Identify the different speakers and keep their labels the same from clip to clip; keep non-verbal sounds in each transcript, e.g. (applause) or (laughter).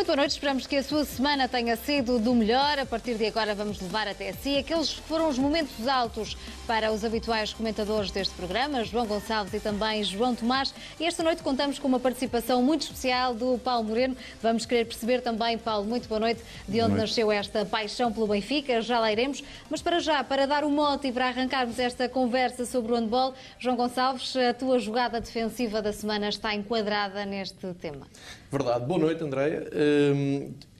Speaker 1: Muito boa noite, esperamos que a sua semana tenha sido do melhor. A partir de agora vamos levar até si aqueles que foram os momentos altos para os habituais comentadores deste programa, João Gonçalves e também João Tomás. E esta noite contamos com uma participação muito especial do Paulo Moreno. Vamos querer perceber também, Paulo, muito boa noite, de onde nasceu esta paixão pelo Benfica, já lá iremos. Mas para já, para dar o mote e para arrancarmos esta conversa sobre o handball, João Gonçalves, a tua jogada defensiva da semana está enquadrada neste tema.
Speaker 2: Verdade. Boa noite, Andréia.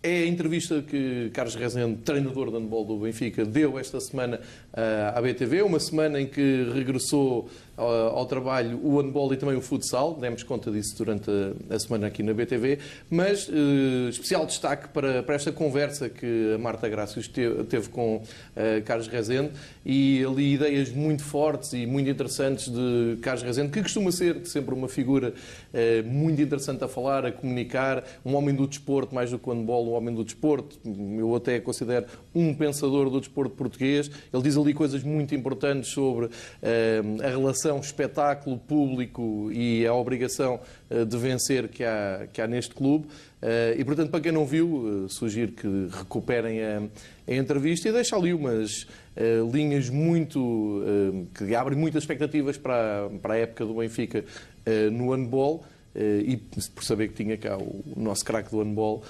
Speaker 2: É a entrevista que Carlos Rezende, treinador de handball do Benfica, deu esta semana ah, à BTV, uma semana em que regressou ao trabalho o handball e também o futsal, demos conta disso durante a semana aqui na BTV, mas uh, especial destaque para, para esta conversa que a Marta Gracios teve, teve com uh, Carlos Rezende e ali ideias muito fortes e muito interessantes de Carlos Rezende, que costuma ser sempre uma figura uh, muito interessante a falar, a comunicar, um homem do desporto, mais do que o handball, um homem do desporto, eu até considero um pensador do desporto português, ele diz ali coisas muito importantes sobre a relação relação espetáculo público e a obrigação eh, de vencer que há, que há neste clube. Eh, e, portanto, para quem não viu, eh, sugiro que recuperem a, a entrevista e deixa ali umas linhas muito. que abrem muitas expectativas para, para a época do Benfica no handball. E por saber que tinha cá o nosso craque do handball,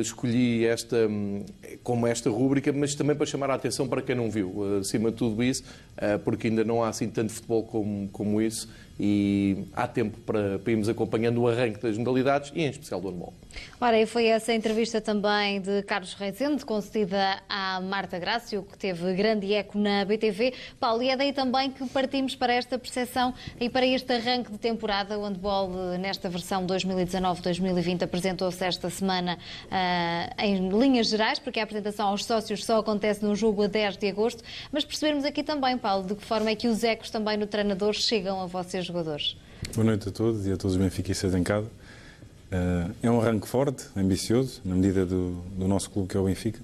Speaker 2: escolhi esta como esta rúbrica, mas também para chamar a atenção para quem não viu, acima de tudo isso, porque ainda não há assim tanto futebol como, como isso e há tempo para, para irmos acompanhando o arranque das modalidades e em especial do handball.
Speaker 1: Ora, e foi essa entrevista também de Carlos Reisende, concedida à Marta Grácio, que teve grande eco na BTV. Paulo, e é daí também que partimos para esta percepção e para este arranque de temporada. O handball, nesta versão 2019-2020, apresentou-se esta semana uh, em linhas gerais, porque a apresentação aos sócios só acontece no jogo a 10 de agosto, mas percebermos aqui também, Paulo, de que forma é que os ecos também no treinador chegam a vocês jogadores.
Speaker 3: Boa noite a todos e a todos os benfiquistas em casa. Eh, é um arranque forte, ambicioso, na medida do, do, nosso clube que é o Benfica.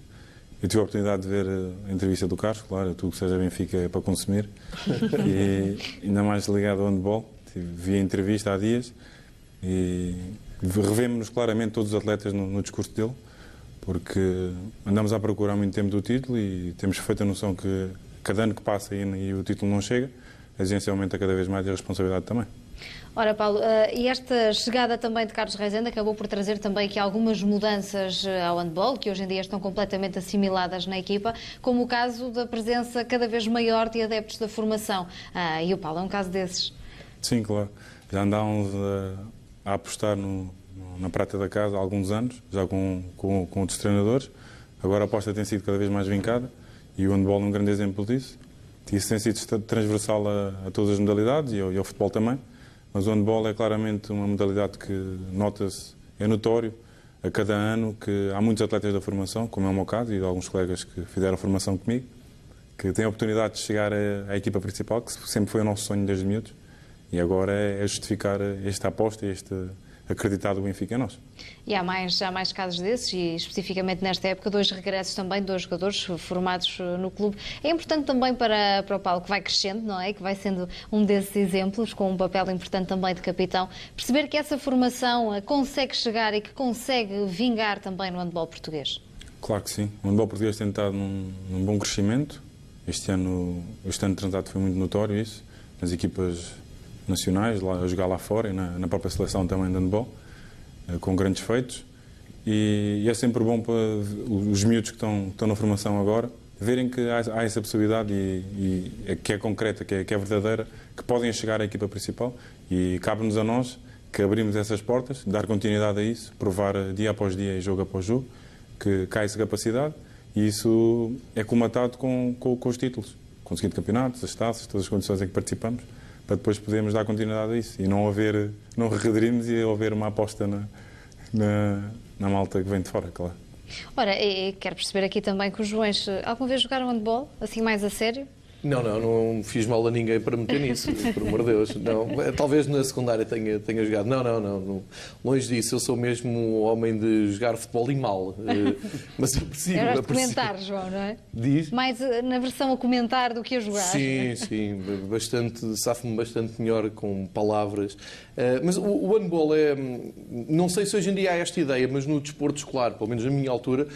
Speaker 3: Eu tive a oportunidade de ver a entrevista do Carlos, claro, tudo que seja Benfica é para consumir. (laughs) e ainda mais ligado ao handball. Vi a entrevista há dias e revemos-nos claramente todos os atletas no, no, discurso dele, porque andamos à procura há muito tempo do título e temos feita a noção que cada ano que passa e, e o título não chega, a exigência aumenta cada vez mais e a responsabilidade também.
Speaker 1: Ora, Paulo, uh, e esta chegada também de Carlos Reisende acabou por trazer também aqui algumas mudanças eh, ao handball, que hoje em dia estão completamente assimiladas na equipa, como o caso da presença cada vez maior de adeptos da formação. Uh, e o Paulo é um caso desses.
Speaker 3: Sim, claro. Já andávamos a, a apostar no, na prata da casa há alguns anos, já com, com, com outros treinadores. Agora a aposta tem sido cada vez mais vincada e o handball é um grande exemplo disso. Isso tem sido transversal a, a todas as modalidades e ao, e ao futebol também. Mas o handball é claramente uma modalidade que nota-se, é notório a cada ano que há muitos atletas da formação, como é o meu caso e de alguns colegas que fizeram formação comigo, que têm a oportunidade de chegar à, à equipa principal, que sempre foi o nosso sonho desde miúdos. E agora é, é justificar esta aposta, este, acreditado do Benfica é nosso.
Speaker 1: E há mais, há mais casos desses, e especificamente nesta época, dois regressos também, dois jogadores formados eh, no clube. É importante também para, para o Paulo, que vai crescendo, não é? Que vai sendo um desses exemplos, com um papel importante também de capitão, perceber que essa formação eh, consegue chegar e que consegue vingar também no handball português.
Speaker 3: Claro que sim. O handball português tem estado num, num bom crescimento. Este ano, este ano transado foi muito notório isso. Nas equipas nacionais, lá, a jogar lá fora e na, na própria seleção também de handball, eh, com grandes feitos. E, e, é sempre bom para os miúdos que estão, estão na formação agora verem que há, há essa possibilidade e, e, que é concreta, que é, que é verdadeira, que podem chegar à equipa principal. E cabe-nos a nós que abrimos essas portas, dar continuidade a isso, provar dia após dia e jogo após jogo que cai essa capacidade. E isso é comatado com, com, com os títulos, conseguindo campeonatos, as taças, todas as condições em que participamos para depois podermos dar continuidade a isso e não haver, não regredirmos e haver uma aposta na, na, na malta que vem de fora, claro.
Speaker 1: Ora, e, quero perceber aqui também que os Joões alguma vez jogaram handball, assim mais a sério?
Speaker 2: Não, não, não fiz mal a ninguém para meter nisso, (laughs) por amor de Deus. Não, talvez na secundária tenha, tenha jogado. Não, não, não, não, Longe disso, eu sou mesmo um homem de jogar futebol e mal. Eh, (laughs) mas eu persigo.
Speaker 1: Era
Speaker 2: a
Speaker 1: comentar, João, não é?
Speaker 2: Diz?
Speaker 1: Mais eh, na versão a comentar do que a jogar.
Speaker 2: Sim, (laughs) sim, bastante, safo-me bastante melhor com palavras. Uh, mas o, o handball é. Não sei se hoje em dia há esta ideia, mas no desporto escolar, pelo menos na minha altura,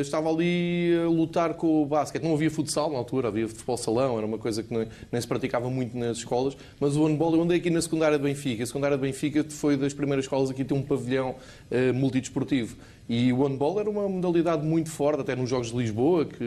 Speaker 2: estava ali a lutar com o basquete. Não havia futsal na altura, havia futebol salão, era uma coisa que nem, nem se praticava muito nas escolas. Mas o handball, eu andei aqui na secundária de Benfica. A secundária de Benfica foi das primeiras escolas aqui a ter um pavilhão uh, multidesportivo. E o handball era uma modalidade muito forte, até nos Jogos de Lisboa, que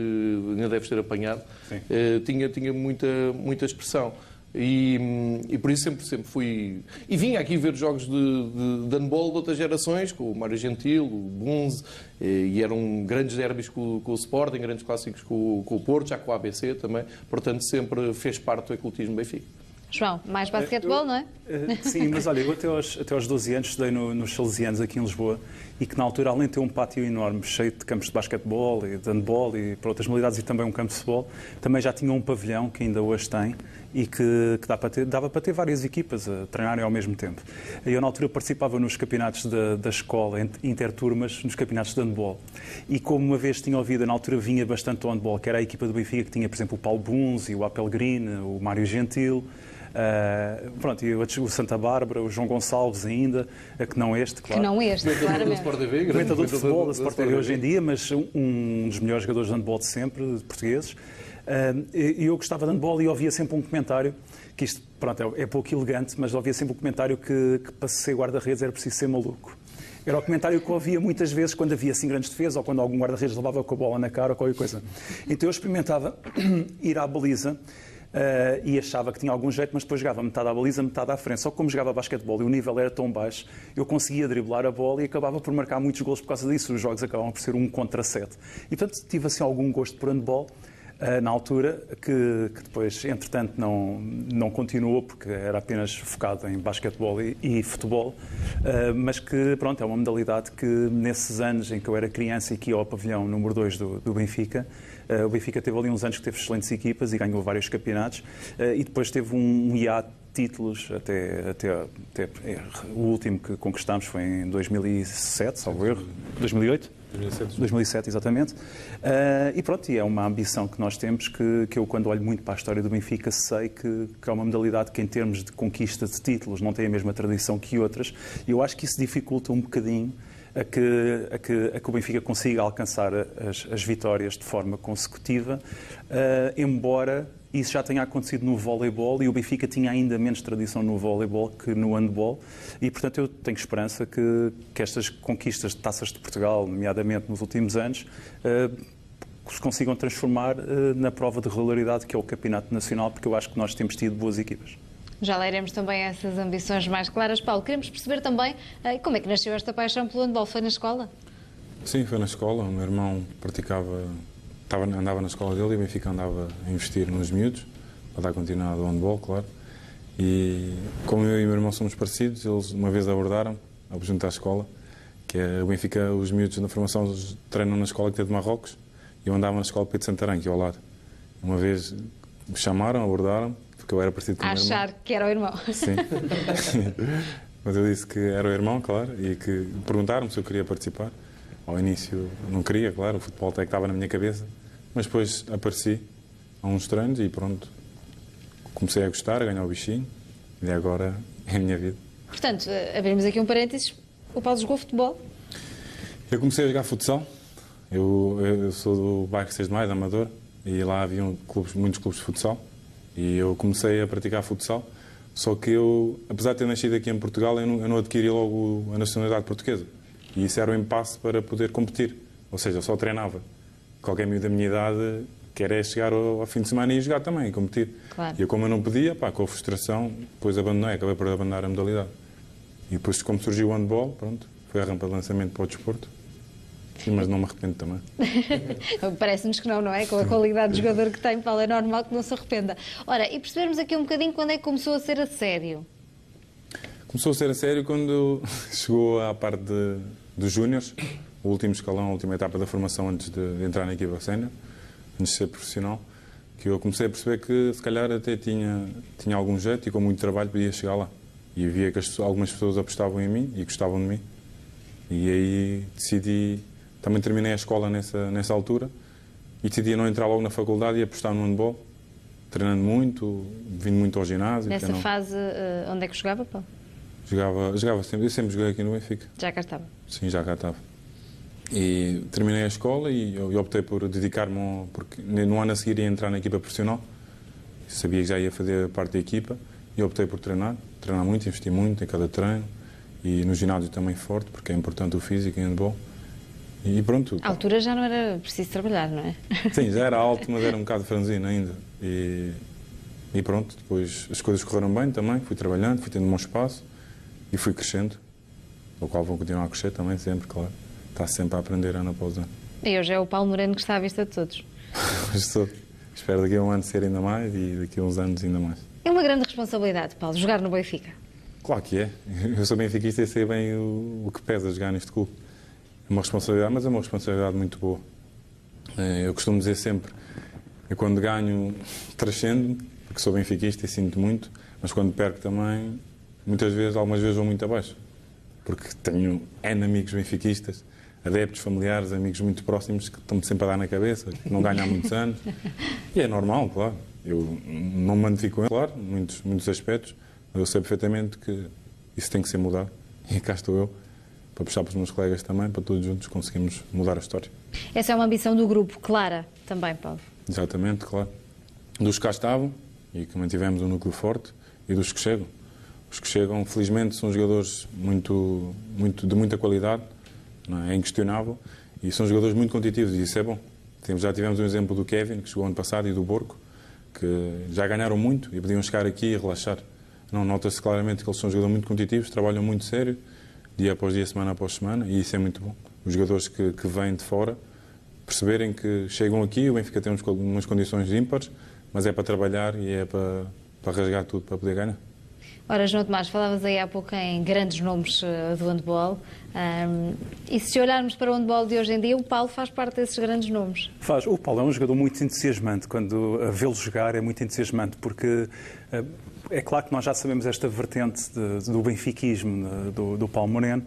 Speaker 2: ainda deves ter apanhado, uh, tinha, tinha muita, muita expressão. E, e, por isso sempre, sempre fui. E vinha aqui ver jogos de, de, de handball de outras gerações, com o Mário Gentil, o Bunze, e eram grandes derbys com, com, o Sporting, grandes clássicos com, com, o Porto, já com o ABC também. Portanto, sempre fez parte do ecletismo Benfica.
Speaker 1: João, mais basquetebol, não é?
Speaker 4: Eh, sim, mas olha, eu até aos, até aos 12 anos estudei no, nos Salesianos aqui em Lisboa e que na altura, além de ter um pátio enorme, cheio de campos de basquetebol e de handball e para outras modalidades e também um campo de futebol, também já tinha um pavilhão, que ainda hoje tem, e que, que dá para ter, dava para ter várias equipas a treinarem ao mesmo tempo. Eu, na altura, participava nos campeonatos da, da escola, interturmas, nos campeonatos de handball. E como uma vez tinha ouvido, na altura vinha bastante o handball, que era a equipa do Benfica, que tinha, por exemplo, o Paulo Bunzi, o Apel Green, o Mário Gentil, Uh, pronto, e o Santa Bárbara, o João Gonçalves ainda, que não este, claro.
Speaker 1: Que não este, claramente.
Speaker 4: Comentador de futebol da Sport TV hoje em dia, mas um dos melhores jogadores de handball de sempre, de portugueses. Uh, e eu gostava de handball e ouvia sempre um comentário, que isto, pronto, é, é pouco elegante, mas ouvia sempre um comentário que, que para ser guarda-redes era preciso ser maluco. Era o comentário que eu ouvia muitas vezes quando havia assim grandes defesas ou quando algum guarda-redes levava com a bola na cara ou qualquer coisa. Então eu experimentava (clears throat) ir à baliza Uh, e achava que tinha algum jeito, mas depois jogava metade à baliza, metade à frente. Só que como jogava basquetebol e o nível era tão baixo, eu conseguia driblar a bola e acabava por marcar muitos gols por causa disso. Os jogos acabavam por ser um contra sete. E portanto tive assim algum gosto por handball. Uh, na altura, que, que, depois, entretanto, não, não continuou, porque era apenas focado em basquetebol e, e futebol, uh, mas que, pronto, é uma modalidade que, nesses anos em que eu era criança e que ia ao pavilhão número 2 do, do Benfica, Uh, o Benfica teve ali uns anos que teve excelentes equipas e ganhou vários campeonatos uh, e depois teve um, um hiato títulos, até, até, até, o último que conquistámos foi em 2007, salvo erro, 2008? 2007, 2007 exatamente. Uh, e pronto, e é uma ambição que nós temos que, que eu, quando olho muito para a história do Benfica, sei que, que é uma modalidade que, em termos de conquista de títulos, não tem a mesma tradição que outras. E eu acho que isso dificulta um bocadinho a que, a que, a que o Benfica consiga alcançar as, as vitórias de forma consecutiva, uh, embora isso já tenha acontecido no voleibol e o Benfica tinha ainda menos tradição no voleibol que no handball e, portanto, eu tenho esperança que, que estas conquistas de taças de Portugal, nomeadamente nos últimos anos, uh, se consigam transformar uh, na prova de regularidade que é o Campeonato Nacional, porque eu acho que nós temos tido boas equipas.
Speaker 1: Já leremos também essas ambições mais claras. Paulo, queremos perceber também uh, como é que nasceu esta paixão pelo handball. Foi na escola?
Speaker 3: Sim, foi na escola. O meu irmão praticava, estava, andava na escola dele e o Benfica andava a investir nos miúdos, para dar continuidade ao handball, claro. E como eu e o meu irmão somos parecidos, eles uma vez abordaram, junto à escola, que é o Benfica, os miúdos na formação treinam na escola que tem de Marrocos, e eu andava na escola Pedro Santarém, que é ao lado. Uma vez me chamaram, abordaram, porque eu era parecido com o meu irmão.
Speaker 1: Achar que era o irmão.
Speaker 3: Sim. (laughs) Mas eu disse que era o irmão, claro, e que perguntaram-me se eu queria participar. Ao início não queria, claro, o futebol até que estava na minha cabeça, mas depois apareci há uns treinos e pronto, comecei a gostar, a ganhar o bichinho e agora é a minha vida.
Speaker 1: Portanto, abrimos aqui um parênteses, o Paulo jogou futebol?
Speaker 3: Eu comecei a jogar futsal, eu, eu sou do bairro 6 de Maio, Amador, e lá havia clubes, muitos clubes de futsal e eu comecei a praticar futsal. Só que eu, apesar de ter nascido aqui em Portugal, eu não, eu não adquiri logo a nacionalidade portuguesa. E isso era o um impasse para poder competir. Ou seja, eu só treinava. Qualquer miúdo da minha idade quer é chegar ao, ao, fim de semana e jogar também, e competir.
Speaker 1: Claro.
Speaker 3: E eu, como eu não podia, pá, com a frustração, depois abandonei, acabei por abandonar a modalidade. E depois, como surgiu o handball, pronto, foi a rampa de lançamento para o desporto. Sim, mas não me arrependo também. (laughs)
Speaker 1: Parece-nos que não, não é? Com a qualidade de jogador que tem, Paulo, é normal que não se arrependa. Ora, e percebermos aqui um bocadinho quando é que começou a ser a sério?
Speaker 3: Começou a ser a sério quando (laughs) chegou à parte de, dos Júniors, o último escalão, a última etapa da formação antes de, entrar na equipa sénior, antes de ser profissional. que eu comecei a perceber que se calhar até tinha, tinha algum jeito e com muito trabalho podia chegar lá. E via que as, algumas pessoas apostavam em mim e gostavam de mim. E aí decidi, também terminei a escola nessa, nessa altura e decidi não entrar logo na faculdade e apostar no handball, treinando muito, vindo muito ao ginásio.
Speaker 1: Nessa não... fase, eh, onde é que jogava, Paulo?
Speaker 3: Jogava, jogava sempre, eu sempre joguei aqui no Benfica.
Speaker 1: Já cá estava?
Speaker 3: Sim, já cá estava. E terminei a escola e eu, optei por dedicar-me, porque no ano a seguir ia entrar na equipa profissional, sabia que já ia fazer parte da equipa e optei por treinar, treinar muito, investir muito em cada treino e no ginásio também forte, porque é importante o físico em handball. E pronto.
Speaker 1: A altura já não era preciso trabalhar, não é? (laughs)
Speaker 3: Sim, já era alto, mas era um (laughs) bocado franzino ainda. E, e pronto, depois as coisas correram bem também, fui trabalhando, fui tendo um bom espaço e fui crescendo, o qual vou continuar a crescer também sempre, claro está sempre a aprender ano após ano.
Speaker 1: E hoje é o Paulo Moreno que está à vista de todos. (laughs)
Speaker 3: Estou. Espero daqui a um ano ser ainda mais e daqui a uns anos ainda mais.
Speaker 1: É uma grande responsabilidade, Paulo, jogar no Benfica.
Speaker 3: Claro que é. (laughs) Eu sou benfiquista e sei bem o, o que pesa jogar neste clube. É uma responsabilidade, mas é uma responsabilidade muito boa. É, eu costumo dizer sempre, eu quando ganho trascendo, porque sou benfiquista e sinto muito, mas quando perco também, muitas vezes, algumas vezes vou muito abaixo. Porque tenho N amigos benfiquistas adeptos, familiares, amigos muito próximos que estão-me sempre a dar na cabeça, que não ganham há muitos anos. (laughs) E é normal, claro. Eu não me com ele, claro, muitos, muitos aspectos, mas eu sei perfeitamente que isso tem que ser mudado. E cá estou eu, para puxar para os meus colegas também, para todos juntos conseguirmos mudar a história.
Speaker 1: Essa é uma ambição do grupo, clara também, Paulo.
Speaker 3: Exatamente, claro. Dos que cá estavam, e que mantivemos um núcleo forte, e dos que chegam. Os que chegam, felizmente, são jogadores muito, muito, de muita qualidade, é? é inquestionável, e são jogadores muito competitivos, e isso é bom. Já tivemos um exemplo do Kevin, que chegou ano passado, e do Borco, que já ganharam muito e podiam chegar aqui e relaxar. Não nota-se claramente que eles são jogadores muito competitivos, trabalham muito sério, dia após dia, semana após semana, e isso é muito bom. Os jogadores que, que vêm de fora perceberem que chegam aqui, o Benfica tem umas condições ímpares, mas é para trabalhar e é para, para rasgar tudo para poder ganhar.
Speaker 1: Ora, João Tomás, falavas aí há pouco em grandes nomes uh, do handball. Um, e se olharmos para o handball de hoje em dia, o Paulo faz parte desses grandes nomes.
Speaker 4: Faz. O Paulo é um jogador muito entusiasmante. Quando vê-lo jogar é muito entusiasmante, porque uh, é claro que nós já sabemos esta vertente de, do benfiquismo do, do Paulo Moreno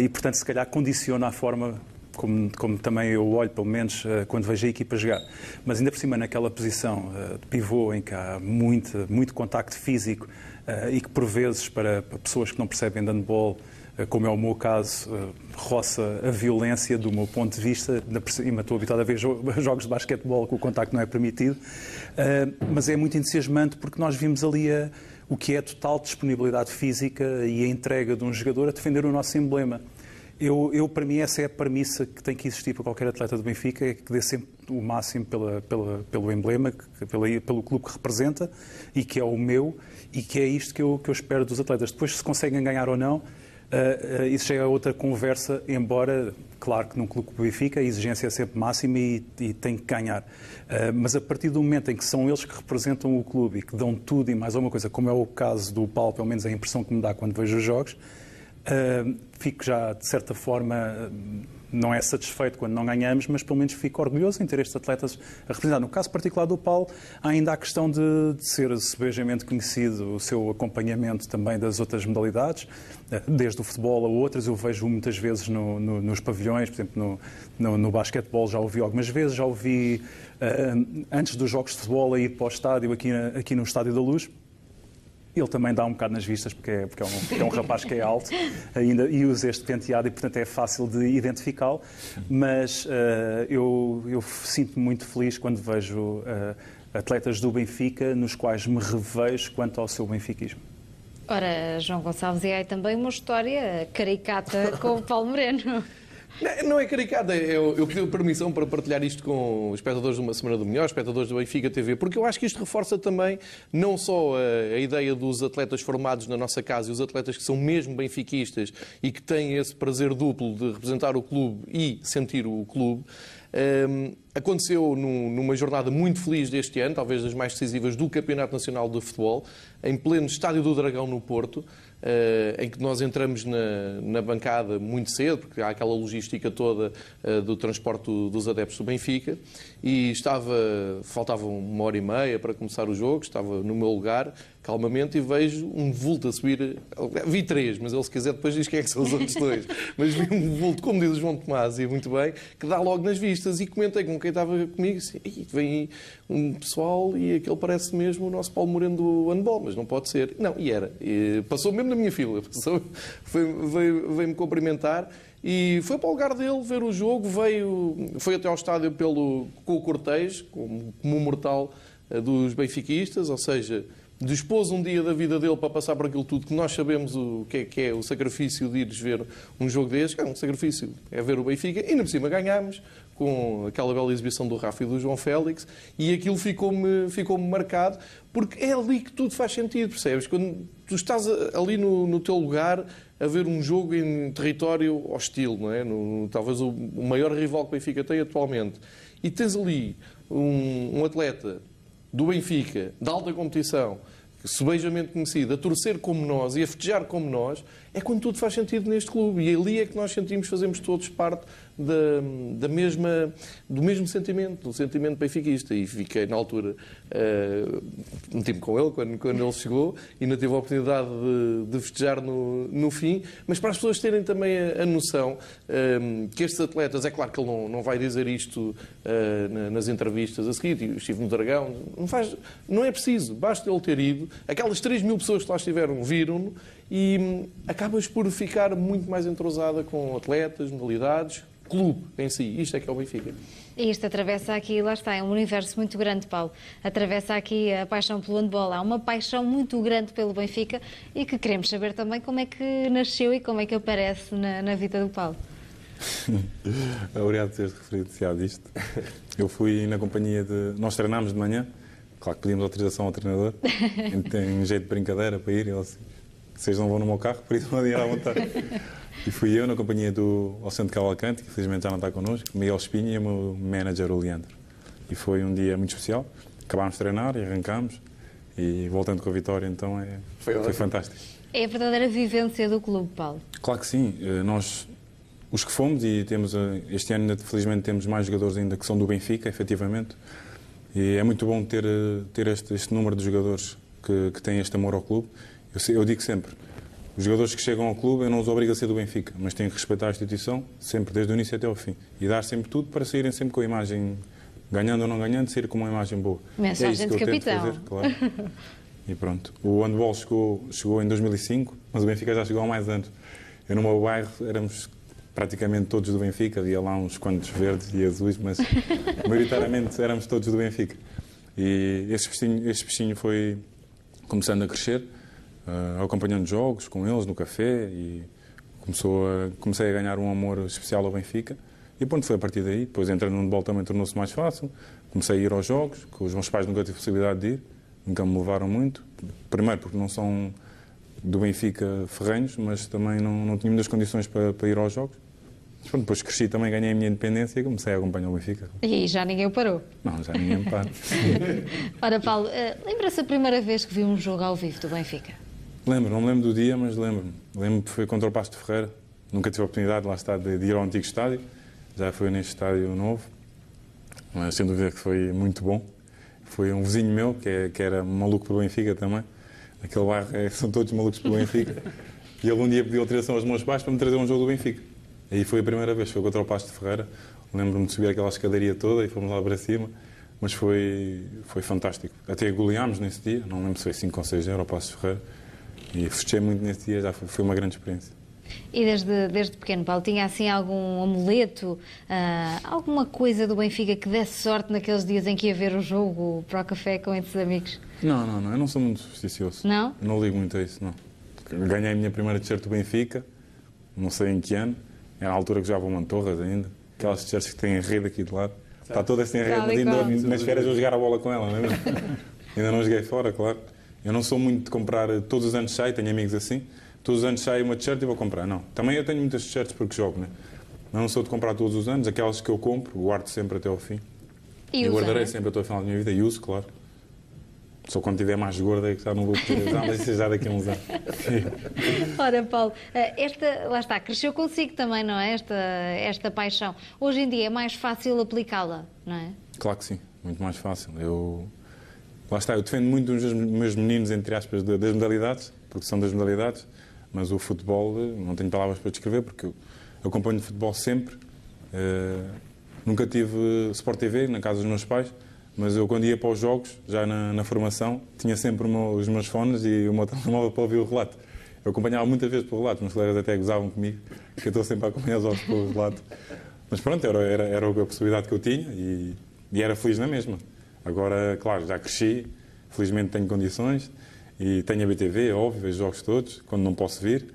Speaker 4: e, portanto, se calhar condiciona a forma como, como, também eu olho, pelo menos, quando vejo a equipa jogar. Mas ainda por cima, naquela posição de pivô, em que há muito, muito contacto físico, e que, por vezes, para, pessoas que não percebem de handball, uh, como é o meu caso, uh, roça a violência do meu ponto de vista. Cima estou habituado a ver jo (laughs) jogos de basquetebol que o contacto não é permitido, mas é muito entusiasmante porque nós vimos ali a, o que é a total disponibilidade física e a entrega de um jogador a defender o nosso emblema. Eu, eu, para mim, essa é a premissa que tem que existir para qualquer atleta do Benfica, é que dê sempre o máximo pela, pela, pelo emblema, pela, pelo clube que representa e que é o meu, e que é isto que eu, que eu espero dos atletas. Depois, se conseguem ganhar ou não, uh, uh, isso já é outra conversa, embora, claro que num clube que Benfica a exigência é sempre máxima e, e tem que ganhar. Uh, mas a partir do momento em que são eles que representam o clube e que dão tudo e mais alguma coisa, como é o caso do Paulo, pelo menos é a impressão que me dá quando vejo os jogos, fico já, de certa forma, não é satisfeito quando não ganhamos, mas pelo menos fico orgulhoso em ter estes atletas a representar. No caso particular do Paulo, há a questão de, de ser sebejamente conhecido o seu acompanhamento também das outras modalidades, eh, desde o futebol a outras. Eu vejo muitas vezes no, no, nos pavilhões, por exemplo, no, no, no basquetebol já ouvi algumas vezes, já ouvi uh, antes dos jogos de futebol a ir para o estádio, aqui, aqui no Estádio da Luz ele também dá um bocado nas vistas, porque é, porque é, um, é um rapaz que é alto ainda e usa este penteado e, portanto, é fácil de identificá-lo. Mas uh, eu, eu sinto-me muito feliz quando vejo uh, atletas do Benfica nos quais me revejo quanto ao seu benfiquismo.
Speaker 1: Ora, João Gonçalves, e aí também uma história caricata com o Paulo Moreno.
Speaker 2: Não é caricada, eu, eu pedi permissão para partilhar isto com os espectadores de uma Semana do Melhor, espectadores do Benfica TV, porque eu acho que isto reforça também não só a, a, ideia dos atletas formados na nossa casa e os atletas que são mesmo benfiquistas e que têm esse prazer duplo de representar o clube e sentir o clube. Um, aconteceu num, numa jornada muito feliz deste ano, talvez das mais decisivas do Campeonato Nacional de Futebol, em pleno Estádio do Dragão no Porto. Uh, em que nós entramos na, na, bancada muito cedo, porque há aquela logística toda uh, do transporte dos adeptos do Benfica, e estava, faltava uma hora e meia para começar o jogo, estava no meu lugar, calmamente e vejo um vulto a subir. Vi três, mas ele, se quiser, depois diz quem é que são os outros dois. mas vi um vulto, como diz o João Tomás, e muito bem, que dá logo nas vistas. E comentei com quem estava comigo: assim, vem um pessoal e aquele parece mesmo o nosso Paulo Moreno do handball, mas não pode ser. Não, e era. E passou mesmo na minha fila, (laughs) veio cumprimentar. E foi para o lugar dele ver o jogo, veio, foi até ao estádio pelo, com o cortejo, como, como mortal eh, dos benfiquistas, ou seja, dispôs um dia da vida dele para passar por aquilo tudo que nós sabemos o que é, que é o sacrifício de ires ver um jogo destes, é um sacrifício, é ver o Benfica, e ainda por cima ganhámos com aquela bela exibição do Rafa e do João Félix, e aquilo ficou-me ficou marcado, porque é ali que tudo faz sentido, percebes? Quando tu estás ali no, no teu lugar a ver um jogo em território hostil, não é? No, talvez o, o maior rival que o Benfica tem atualmente, e tens ali um, um atleta do Benfica, da alta competição, subejamente conhecido, a torcer como nós e a festejar como nós, é quando tudo faz sentido neste clube. E ali é que nós sentimos, fazemos todos parte da, da mesma, do mesmo sentimento, do sentimento benfiquista. E fiquei, na altura, uh, meti-me com ele quando, quando ele chegou e ainda tive a oportunidade de, de festejar no, no fim. Mas para as pessoas terem também a, a noção uh, que estes atletas, é claro que ele não, não vai dizer isto uh, nas entrevistas a seguir, estive no Dragão, não, faz, não é preciso, basta ele ter ido. Aquelas 3 mil pessoas que lá estiveram viram-no e hum, acabas por ficar muito mais entrosada com atletas, modalidades, clube em si. Isto é que é o Benfica.
Speaker 1: E isto atravessa aqui, lá está, é um universo muito grande, Paulo. Atravessa aqui a paixão pelo handball. Há uma paixão muito grande pelo Benfica e que queremos saber também como é que nasceu e como é que aparece na, na vida do Paulo. (laughs)
Speaker 3: Obrigado por teres referenciado isto. Eu fui na companhia de. Nós treinámos de manhã, claro que pedimos autorização ao treinador, (laughs) tem jeito de brincadeira para ir, ele assim, vocês não vão no meu carro, por isso podem ir à vontade. E fui eu, na companhia do Alcântara Cavalcante, que infelizmente já não está connosco, Miguel Espinha e o meu manager, o Leandro. E foi um dia muito especial. Acabámos de treinar e arrancámos. E voltando com a vitória, então, é, foi, foi fantástico.
Speaker 1: É a verdadeira vivência do clube, Paulo?
Speaker 3: Claro que sim. Eh, nós, os que fomos, e temos eh, este ano, felizmente, temos mais jogadores ainda que são do Benfica, efetivamente. E é muito bom ter, eh, ter este, este número de jogadores que, que têm este amor ao clube eu, eu, digo sempre, os jogadores que chegam ao clube, eu não os obrigo a ser do Benfica, mas têm que respeitar a instituição, sempre, desde o início até ao fim. E dar sempre tudo para saírem sempre com a imagem, ganhando ou não ganhando, sair com uma imagem boa.
Speaker 1: Mensagem é de capitão. Fazer, claro.
Speaker 3: e pronto. O handball chegou, chegou em 2005, mas o Benfica já chegou há mais anos. Eu, no meu bairro, éramos praticamente todos do Benfica, havia lá uns quantos verdes e azuis, mas (laughs) maioritariamente éramos todos do Benfica. E esse peixinho, esse peixinho foi começando a crescer uh, acompanhando jogos com eles no café e começou a, comecei a ganhar um amor especial ao Benfica. E pronto, foi a partir daí. Depois entrando no futebol também tornou-se mais fácil. Comecei a ir aos jogos, que os meus pais nunca tive possibilidade de ir, nunca me levaram muito. Primeiro porque não são do Benfica ferrenhos, mas também não, não tinha muitas condições para, para ir aos jogos. Mas pronto, depois cresci também, ganhei a minha independência e comecei a acompanhar o Benfica.
Speaker 1: E aí já ninguém o parou?
Speaker 3: Não, já ninguém me para. (laughs)
Speaker 1: Ora, Paulo, eh, lembra-se a primeira vez que viu um jogo ao vivo do Benfica?
Speaker 3: Lembro, não me lembro do dia, mas lembro-me. Lembro que foi contra o Pasto de Ferreira. Nunca tive a oportunidade, lá está, de, ir ao antigo estádio. Já foi neste estádio novo. Mas sem dúvida que foi muito bom. Foi um vizinho meu, que, é, que era maluco pelo Benfica também. Aquele bairro é, são todos malucos pelo Benfica. e ele um dia pediu autorização aos meus pais para me trazer um jogo do Benfica. Aí foi a primeira vez, foi contra o Pasto de Ferreira. Lembro-me de subir aquela escadaria toda e fomos lá para cima. Mas foi, foi fantástico. Até goleámos nesse dia, não lembro se foi 5 ou 6 euros ao de Ferreira. E festei muito nesse dia, já foi, foi uma grande experiência.
Speaker 1: E desde, desde pequeno, Paulo, tinha assim algum amuleto, uh, alguma coisa do Benfica que desse sorte naqueles dias em que ia ver o jogo para o café com esses amigos?
Speaker 3: Não, não, não. Eu não sou muito supersticioso.
Speaker 1: Não?
Speaker 3: não ligo muito a isso, não. Ganhei a minha primeira t-shirt do Benfica, não sei em que ano. Era a altura que já vou Mantorras ainda. Aquelas t-shirts que têm rede aqui do lado. Está toda sem rede, mas ainda nas férias eu jogar a bola com ela, não é mesmo? (laughs) ainda não joguei fora, claro. Eu não sou muito de comprar todos os anos sai, tenho amigos assim. Todos os anos sai uma t-shirt e vou comprar. Não. Também eu tenho muitas t-shirts porque jogo, né? Mas não sou de comprar todos os anos. Aquelas que eu compro, guardo sempre até ao fim. E, e guardarei sempre até ao final da minha vida e uso, claro. Só quando estiver mais gorda é que já não vou poder usar, mas já daqui a uns anos. (laughs)
Speaker 1: Ora, Paulo, eh, esta, lá está, cresceu consigo também, não é? Esta, esta paixão. Hoje em dia é mais fácil aplicá-la, não é?
Speaker 3: Claro que sim, muito mais fácil. Eu, lá está, eu defendo muito os meus meninos, entre aspas, das modalidades, porque são das modalidades, mas o futebol, não tenho palavras para descrever, porque eu acompanho o futebol sempre. Uh, nunca tive Sport TV na casa dos meus pais, mas eu, quando ia para os jogos, já na, na formação, tinha sempre meu, os meus fones e o meu (laughs) telemóvel para ouvir o relato. Eu acompanhava muitas vezes pelo relato, meus colegas até gozavam comigo, que eu estou sempre a acompanhar os jogos pelo relato. Mas pronto, era, era, era a possibilidade que eu tinha e, e era feliz na mesma. Agora, claro, já cresci, felizmente tenho condições e tenho a BTV, óbvio, vejo os jogos todos, quando não posso vir.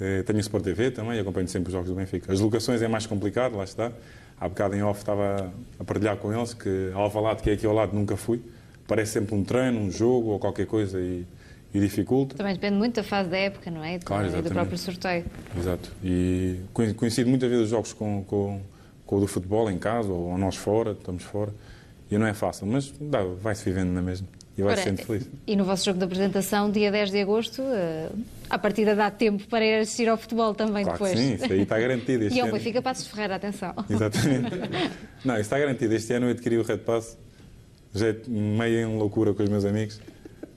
Speaker 3: Eh, tenho o Sport TV também, acompanho sempre os jogos do Benfica. As locações é mais complicado, lá está. Há bocado em off estava a partilhar com eles que Alvalade, que é aqui ao lado, nunca fui. Parece sempre um treino, um jogo ou qualquer coisa e, e dificulta.
Speaker 1: Também depende muito da fase da época, não é?
Speaker 3: Claro,
Speaker 1: e do próprio sorteio.
Speaker 3: Exato. E coincido muitas vezes os jogos com, com, com o do futebol em casa ou nós fora, estamos fora. E não é fácil, mas vai-se vivendo na mesma e vai sendo feliz.
Speaker 1: E no vosso jogo de apresentação, dia 10 de agosto, eh, a partida dá tempo para ir assistir ao futebol também
Speaker 3: claro
Speaker 1: depois.
Speaker 3: sim, isso aí está garantido.
Speaker 1: Este (laughs) e é o Benfica Passos Ferreira, atenção.
Speaker 3: Exatamente. (laughs) Não, isso está garantido. Este ano eu adquiri o Red Pass, já é meio em loucura com os meus amigos.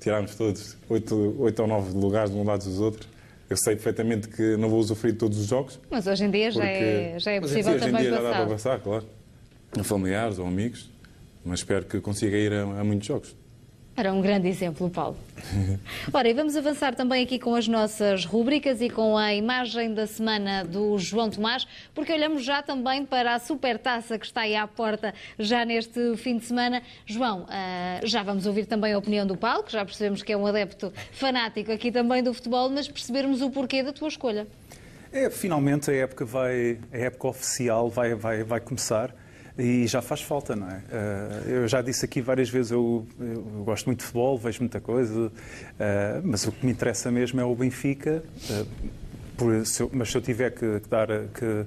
Speaker 3: Tirámos todos 8, 8 ou 9 lugares de um lado dos outros. Eu sei perfeitamente que não vou usufruir de todos os jogos.
Speaker 1: Mas hoje em dia já é, já é possível
Speaker 3: sim,
Speaker 1: também
Speaker 3: hoje em dia já dá para passar, claro. Familiares ou amigos. Mas espero que consiga ir a, a muitos jogos.
Speaker 1: Era um grande exemplo, Paulo. (laughs) Ora, e vamos avançar também aqui com as nossas rúbricas e com a imagem da semana do João Tomás, porque olhamos já também para a supertaça que está aí à porta já neste fim de semana. João, ah, já vamos ouvir também a opinião do Paulo, que já percebemos que é um adepto fanático aqui também do futebol, mas percebermos o porquê da tua escolha.
Speaker 4: É, finalmente a época vai, a época oficial vai, vai, vai começar. E já faz falta, não é? Eh, eu já disse aqui várias vezes, eu, eu gosto muito de futebol, vejo muita coisa, eh, mas o que me interessa mesmo é o Benfica. Eh, mas se eu tiver que, que dar que,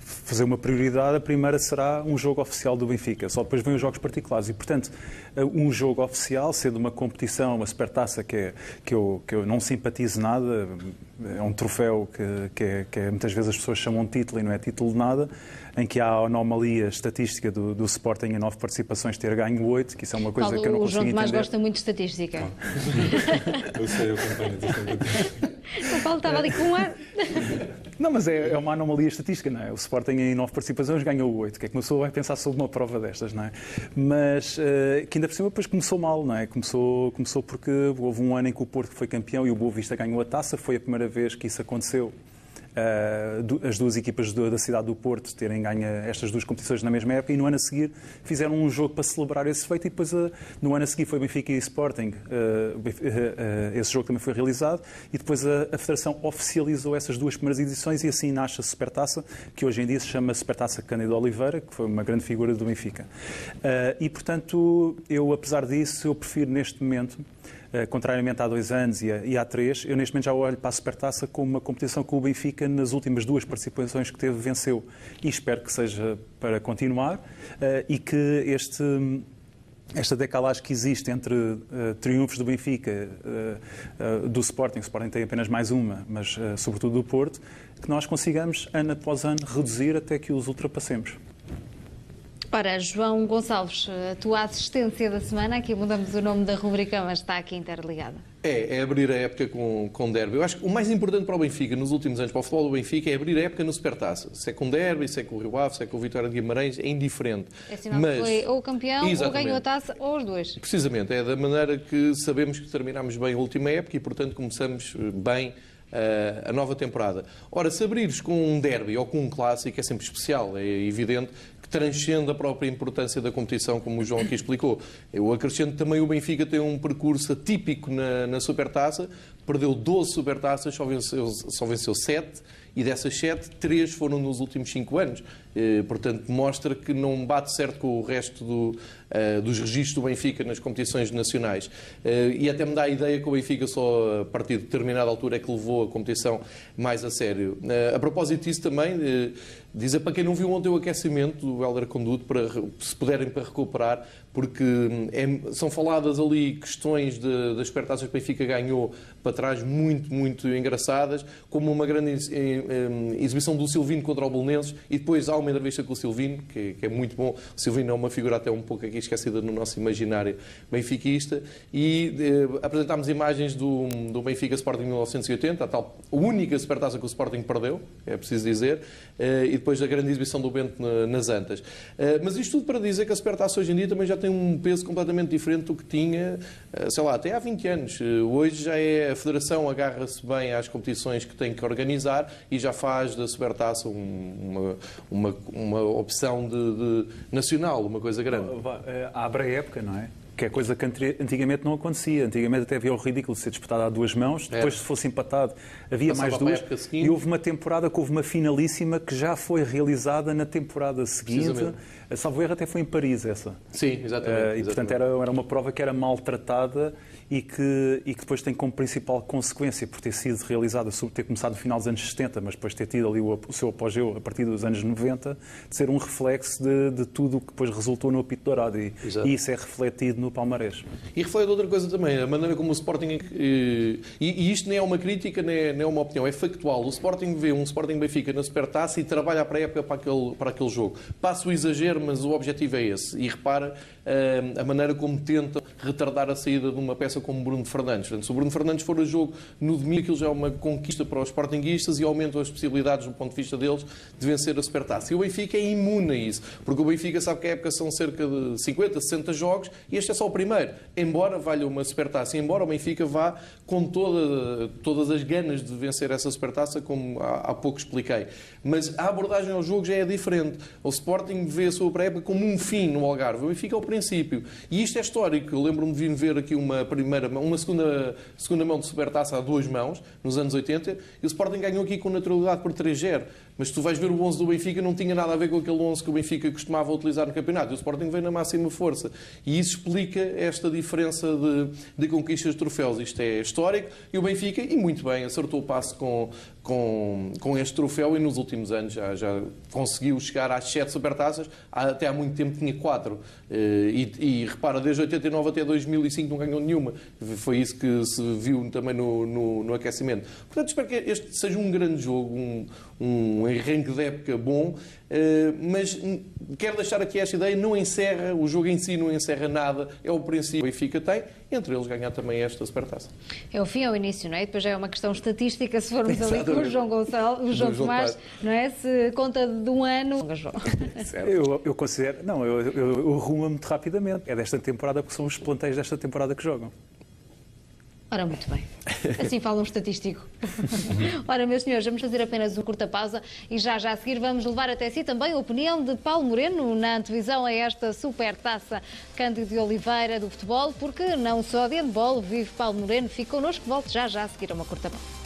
Speaker 4: fazer uma prioridade, a primeira será um jogo oficial do Benfica. Só depois vêm os jogos particulares. E, portanto, um jogo oficial, sendo uma competição, uma supertaça que, é, que, eu, que eu não simpatizo nada, é um troféu que, que, é, que é, muitas vezes as pessoas chamam de título e não é título de nada, em que há a anomalia estatística do, do Sporting em nove participações ter ganho oito, que isso é uma coisa
Speaker 1: Paulo,
Speaker 4: que eu não consigo
Speaker 1: entender. O João
Speaker 4: Tomás
Speaker 1: gosta muito de estatística. (laughs)
Speaker 3: eu sei, eu acompanho.
Speaker 1: O Paulo estava ali com um ar... (laughs)
Speaker 4: Não, mas é, é, uma anomalia estatística, não é? O Sporting em nove participações ganhou oito. Que é que pessoa vai pensar sobre uma prova destas, não é? Mas uh, que ainda por cima depois começou mal, não é? Começou, começou porque houve um ano em que o Porto foi campeão e o Boa Vista ganhou a taça. Foi a primeira vez que isso aconteceu as duas equipas da cidade do Porto terem ganho estas duas competições na mesma época e no ano a seguir fizeram um jogo para celebrar esse feito e depois uh, no ano a seguir foi Benfica e Sporting. Uh, esse jogo também foi realizado e depois a, Federação oficializou essas duas primeiras edições e assim nasce a Supertaça, que hoje em dia se chama Supertaça Cândido Oliveira, que foi uma grande figura do Benfica. e, portanto, eu, apesar disso, eu prefiro neste momento eh, contrariamente há dois anos e há três, eu neste momento já olho para a Supertaça como uma competição que o Benfica, nas últimas duas participações que teve, venceu. E espero que seja para continuar eh, e que este esta decalagem que existe entre uh, triunfos do Benfica, uh, uh, do Sporting, o Sporting tem apenas mais uma, mas sobretudo do Porto, que nós consigamos, ano após ano, reduzir até que os ultrapassemos.
Speaker 1: Ora, João Gonçalves, a tua assistência da semana, aqui mudamos o nome da rubrica, mas está aqui interligada.
Speaker 2: É, é abrir a época com, com derby. Eu acho que o mais importante para o Benfica nos últimos anos, para o futebol do Benfica, é abrir a época no Supertaça. Se é com derby, se é com o Rio Ave, se é com o Vitória de Guimarães, é indiferente.
Speaker 1: É sinal mas... que foi ou campeão, Exatamente. ou ganhou a taça, ou os dois.
Speaker 2: Precisamente, é da maneira que sabemos que terminamos bem a última época e, portanto, começamos bem eh, a nova temporada. Ora, se abrires com um derby ou com um clássico é sempre especial, é evidente que transcende a própria importância da competição, como o João aqui explicou. Eu acrescento também o Benfica tem um percurso atípico na, na Supertaça, perdeu 12 Supertaças, só venceu, só venceu 7 e dessas 7, 3 foram nos últimos 5 anos. Eh, portanto, mostra que não bate certo com o resto do, uh, dos registros do Benfica nas competições nacionais. Uh, e até me dá a ideia que o Benfica só a partir de determinada altura é que levou a competição mais a sério. A propósito disso também, dizer para quem não viu ontem o aquecimento do Helder Conduto, para, se puderem para recuperar, porque é, são faladas ali questões de, das supertaças que o Benfica ganhou para trás muito, muito engraçadas, como uma grande exibição do Silvino contra o Bolonenses e depois uma entrevista com o Silvino, que, que, é muito bom. O Silvino é uma figura até um pouco aqui esquecida no nosso imaginário benfiquista e eh, apresentámos imagens do, do Benfica Sporting 1980, a tal a única supertaça que o Sporting perdeu, é preciso dizer, eh, e depois a grande exibição do Bento na, nas Antas. Eh, mas isto tudo para dizer que a supertaça hoje em dia também já tem um peso completamente diferente do que tinha, eh, sei lá, até há 20 anos. Eh, hoje já é Federação agarra-se bem às competições que tem que organizar e já faz da Supertaça uma, uma, uma opção de, de nacional, uma coisa grande.
Speaker 4: Eh, abre a época, não é? que é coisa que antigamente não acontecia. Antigamente até havia o ridículo de ser disputado a duas mãos, depois se fosse empatado havia Passava mais duas. E houve uma temporada que houve uma finalíssima que já foi realizada na temporada seguinte. A Salvo Erro até foi em Paris essa.
Speaker 2: Sim, exatamente. Uh,
Speaker 4: e portanto era, era uma prova que era maltratada e que, e que depois tem como principal consequência, por ter sido realizada, ter começado no final dos anos 70, mas depois ter tido ali o, o seu apogeu a partir dos anos 90, de ser um reflexo de, de tudo o que depois resultou no apito dourado. E, e, isso é refletido no Palmarés.
Speaker 2: E reflete outra coisa também, a maneira como o Sporting. Eh, e, e isto nem é uma crítica, nem é, nem é uma opinião, é factual. O Sporting vê um Sporting Benfica na Supertaça e trabalha para a época para aquele, para aquele jogo. Passa o exagero, mas o objetivo é esse. E repara uh, a maneira como tenta retardar a saída de uma peça como Bruno Fernandes. Portanto, se o Bruno Fernandes for a jogo no domingo, aquilo já é uma conquista para os Sportinguistas e aumenta as possibilidades, do ponto de vista deles, de vencer a Supertaça. E o Benfica é imune a isso, porque o Benfica sabe que a época são cerca de 50, 60 jogos e este é só o primeiro. Embora valha uma Supertaça, embora o Benfica vá com toda, todas as ganas de vencer essa Supertaça, como há, há pouco expliquei. Mas a abordagem ao jogo já é diferente. O Sporting vê a sua pré-época como um fim no Algarve. O Benfica é o princípio. E isto é histórico. Eu lembro-me de vir ver aqui uma primeira uma segunda, segunda mão de supertaça a duas mãos, nos anos 80, e o Sporting ganhou aqui com naturalidade por 3-0. Mas tu vais ver o 11 do Benfica, não tinha nada a ver com aquele 11 que o Benfica costumava utilizar no campeonato. E o Sporting veio na máxima força. E isso explica esta diferença de, de conquistas de troféus. Isto é histórico. E o Benfica, e muito bem, acertou o passo com, com, com este troféu e nos últimos anos já, já conseguiu chegar às sete supertaças. Até há muito tempo tinha quatro. Eh, e, e repara, desde 89 até 2005 não ganhou nenhuma. Foi isso que se viu também no, no, no aquecimento. Portanto, espero que este seja um grande jogo, um, um arranque de época bom, eh, mas quero deixar aqui esta ideia, não encerra, o jogo em si não encerra nada, é o princípio que o Benfica tem, entre eles ganhar também esta supertaça.
Speaker 1: É o fim ao início, não é? Depois já é uma questão estatística, se formos ali com o João Gonçalves, o João Tomás, não é? Se conta de um ano... (laughs)
Speaker 4: eu, eu considero, não, eu, eu, eu rumo muito rapidamente, é desta temporada porque são os plantéis desta temporada que jogam.
Speaker 1: Ora, muito bem. (laughs) Assim fala um estatístico. (laughs) Ora, meus senhores, vamos fazer apenas uma curta pausa e já já a seguir vamos levar até si também a opinião de Paulo Moreno na antevisão a esta super taça Cândido de Oliveira do futebol, porque não só de handball vive Paulo Moreno. Fique connosco, volte já já a seguir a uma curta pausa.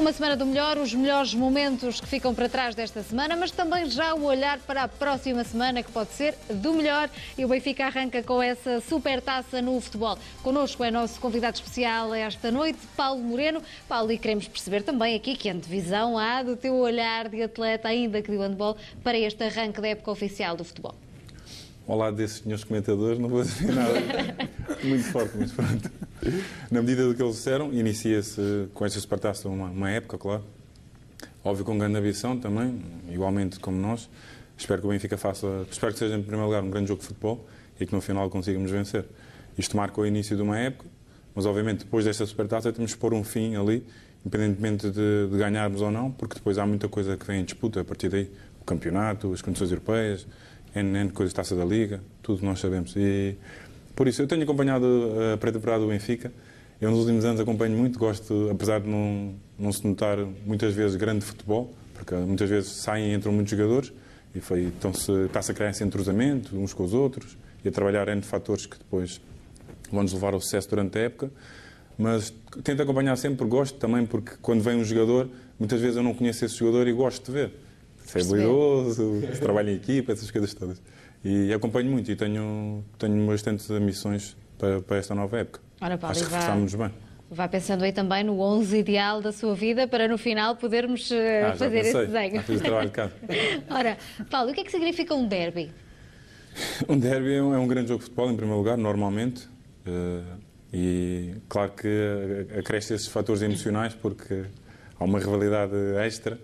Speaker 1: Uma semana do melhor, os melhores momentos que ficam para trás desta semana, mas também já o olhar para a próxima semana, que pode ser do melhor. E o Benfica arranca com essa super taça no futebol. Connosco é nosso convidado especial esta noite, Paulo Moreno. Paulo, e queremos perceber também aqui que antevisão há do teu olhar de atleta, ainda que de handball, para este arranque da época oficial do futebol
Speaker 3: ao lado desses senhores comentadores, não vou dizer nada (laughs) muito forte, mas pronto. Na medida do que eles disseram, inicia-se com esta Espartaça uma, uma época, claro. Óbvio com grande ambição também, igualmente como nós. Espero que o Benfica faça, espero que seja em primeiro lugar um grande jogo de futebol e que no final consigamos vencer. Isto marca o início de uma época, mas obviamente depois desta supertaça temos que pôr um fim ali, independentemente de, de ganharmos ou não, porque depois há muita coisa que vem em disputa a partir daí. O campeonato, as condições europeias, N, N coisas, taça da Liga, tudo nós sabemos. E por isso, eu tenho acompanhado a pré-temporada do Benfica. Eu nos últimos anos acompanho muito, gosto, apesar de não, não se notar muitas vezes grande futebol, porque muitas vezes saem e entram muitos jogadores, e foi, então se passa a criar esse entrosamento uns com os outros e a trabalhar N fatores que depois vão nos levar ao sucesso durante a época. Mas tento acompanhar sempre, gosto também, porque quando vem um jogador, muitas vezes eu não conheço esse jogador e gosto de ver se é habilidoso, (laughs) se trabalha em equipa, essas coisas todas. E acompanho muito e tenho, tenho bastantes ambições para, para esta nova época.
Speaker 1: Ora, Paulo,
Speaker 3: Acho que reforçámos bem.
Speaker 1: Vá pensando aí também no 11 ideal da sua vida para no final podermos uh, ah, fazer esse desenho.
Speaker 3: fiz o trabalho casa. (laughs)
Speaker 1: Ora, Paulo, o que é que significa um derby?
Speaker 3: Um derby é um, é um grande jogo de futebol, em primeiro lugar, normalmente. Uh, e claro que acresce esses fatores emocionais porque há uma rivalidade extra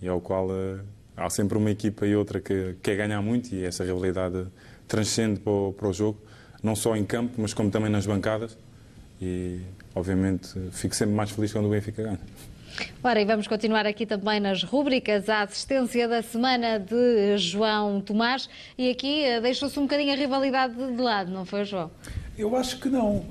Speaker 3: e ao qual uh, há sempre uma equipa e outra que quer ganhar muito e essa rivalidade transcende para o, para o jogo, não só em campo, mas como também nas bancadas. E obviamente fico sempre mais feliz quando o Benfica ganha.
Speaker 1: Ora, e vamos continuar aqui também nas rúbricas, a assistência da semana de João Tomás. E aqui uh, deixou-se um bocadinho a rivalidade de lado, não foi, João?
Speaker 4: Eu acho que não, uh,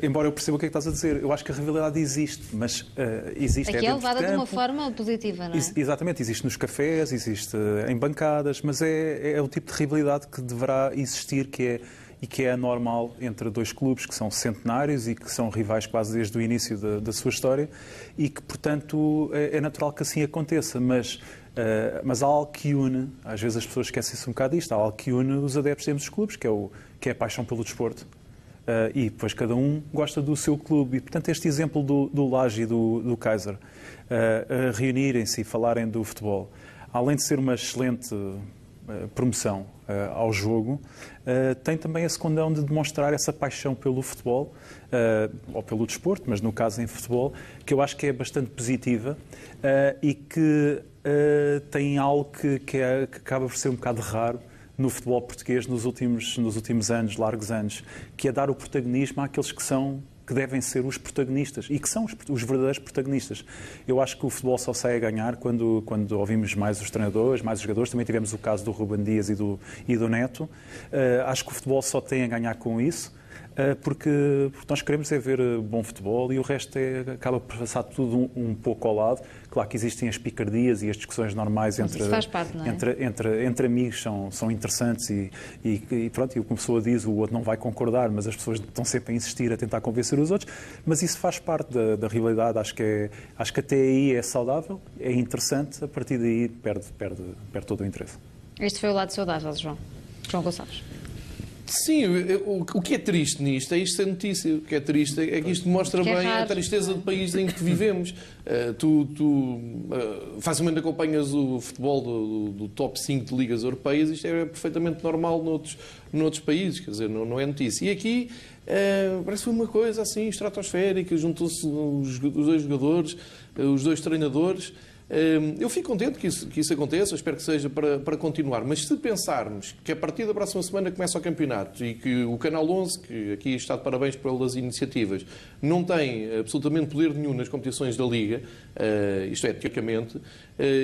Speaker 4: embora eu perceba o que é que estás a dizer. Eu acho que a rivalidade existe, mas uh, existe.
Speaker 1: Aqui
Speaker 4: é,
Speaker 1: é levada de, de, uma forma positiva, não é? Ex
Speaker 4: exatamente, existe nos cafés, existe em bancadas, mas é, é o tipo de rivalidade que deverá existir, que é e que é anormal entre dois clubes que são centenários e que são rivais quase desde o início da, da sua história e que, portanto, é, é natural que assim aconteça. Mas, uh, mas há algo que une, às vezes as pessoas esquecem-se um bocado disto, há algo que une os adeptos de dos clubes, que é, o, que é a paixão pelo desporto. Uh, e depois cada um gosta do seu clube. E, portanto, este exemplo do, do Laje e do, do Kaiser uh, reunirem-se e falarem do futebol, além de ser uma excelente uh, promoção ao jogo, tem também esse condão de demonstrar essa paixão pelo futebol, ou pelo desporto, mas no caso em futebol, que eu acho que é bastante positiva e que tem algo que, que, é, que acaba por ser um bocado raro no futebol português nos últimos, nos últimos anos, largos anos, que é dar o protagonismo àqueles que são que devem ser os protagonistas e que são os, os, verdadeiros protagonistas. Eu acho que o futebol só sai a ganhar quando, quando ouvimos mais os treinadores, mais os jogadores. Também tivemos o caso do Ruben Dias e do, e do Neto. Uh, acho que o futebol só tem a ganhar com isso. Eh, porque, porque, nós queremos é ver eh, bom futebol e o resto é, acaba por passar tudo um, um, pouco ao lado. Claro que existem as picardias e as discussões normais entre,
Speaker 1: parte, é?
Speaker 4: entre, entre, entre, amigos, são, são interessantes e, e, e pronto, e o que uma pessoa diz, o outro não vai concordar, mas as pessoas estão sempre a insistir, a tentar convencer os outros, mas isso faz parte da, da realidade, acho que, é, acho que até aí é saudável, é interessante, a partir daí perde, perde, perde todo o interesse.
Speaker 1: Este foi o lado saudável, João. João Gonçalves.
Speaker 2: Sim, o, que é triste nisto é isto ser notícia. O que é triste é que isto mostra é bem a tristeza do país em que vivemos. Uh, (laughs) tu, tu uh, facilmente acompanhas o futebol do, do, top 5 de ligas europeias, isto é perfeitamente normal noutros, noutros países, quer dizer, não, não é notícia. E aqui uh, parece uma coisa assim estratosférica, juntou-se os, os dois jogadores, os dois treinadores. Hum, eu fico contente que isso, que isso aconteça, espero que seja para, para continuar, mas se pensarmos que a partir da próxima semana começa o campeonato e que o Canal 11, que aqui está de parabéns pelas iniciativas, não tem absolutamente poder nenhum nas competições da Liga, uh, isto é, teoricamente,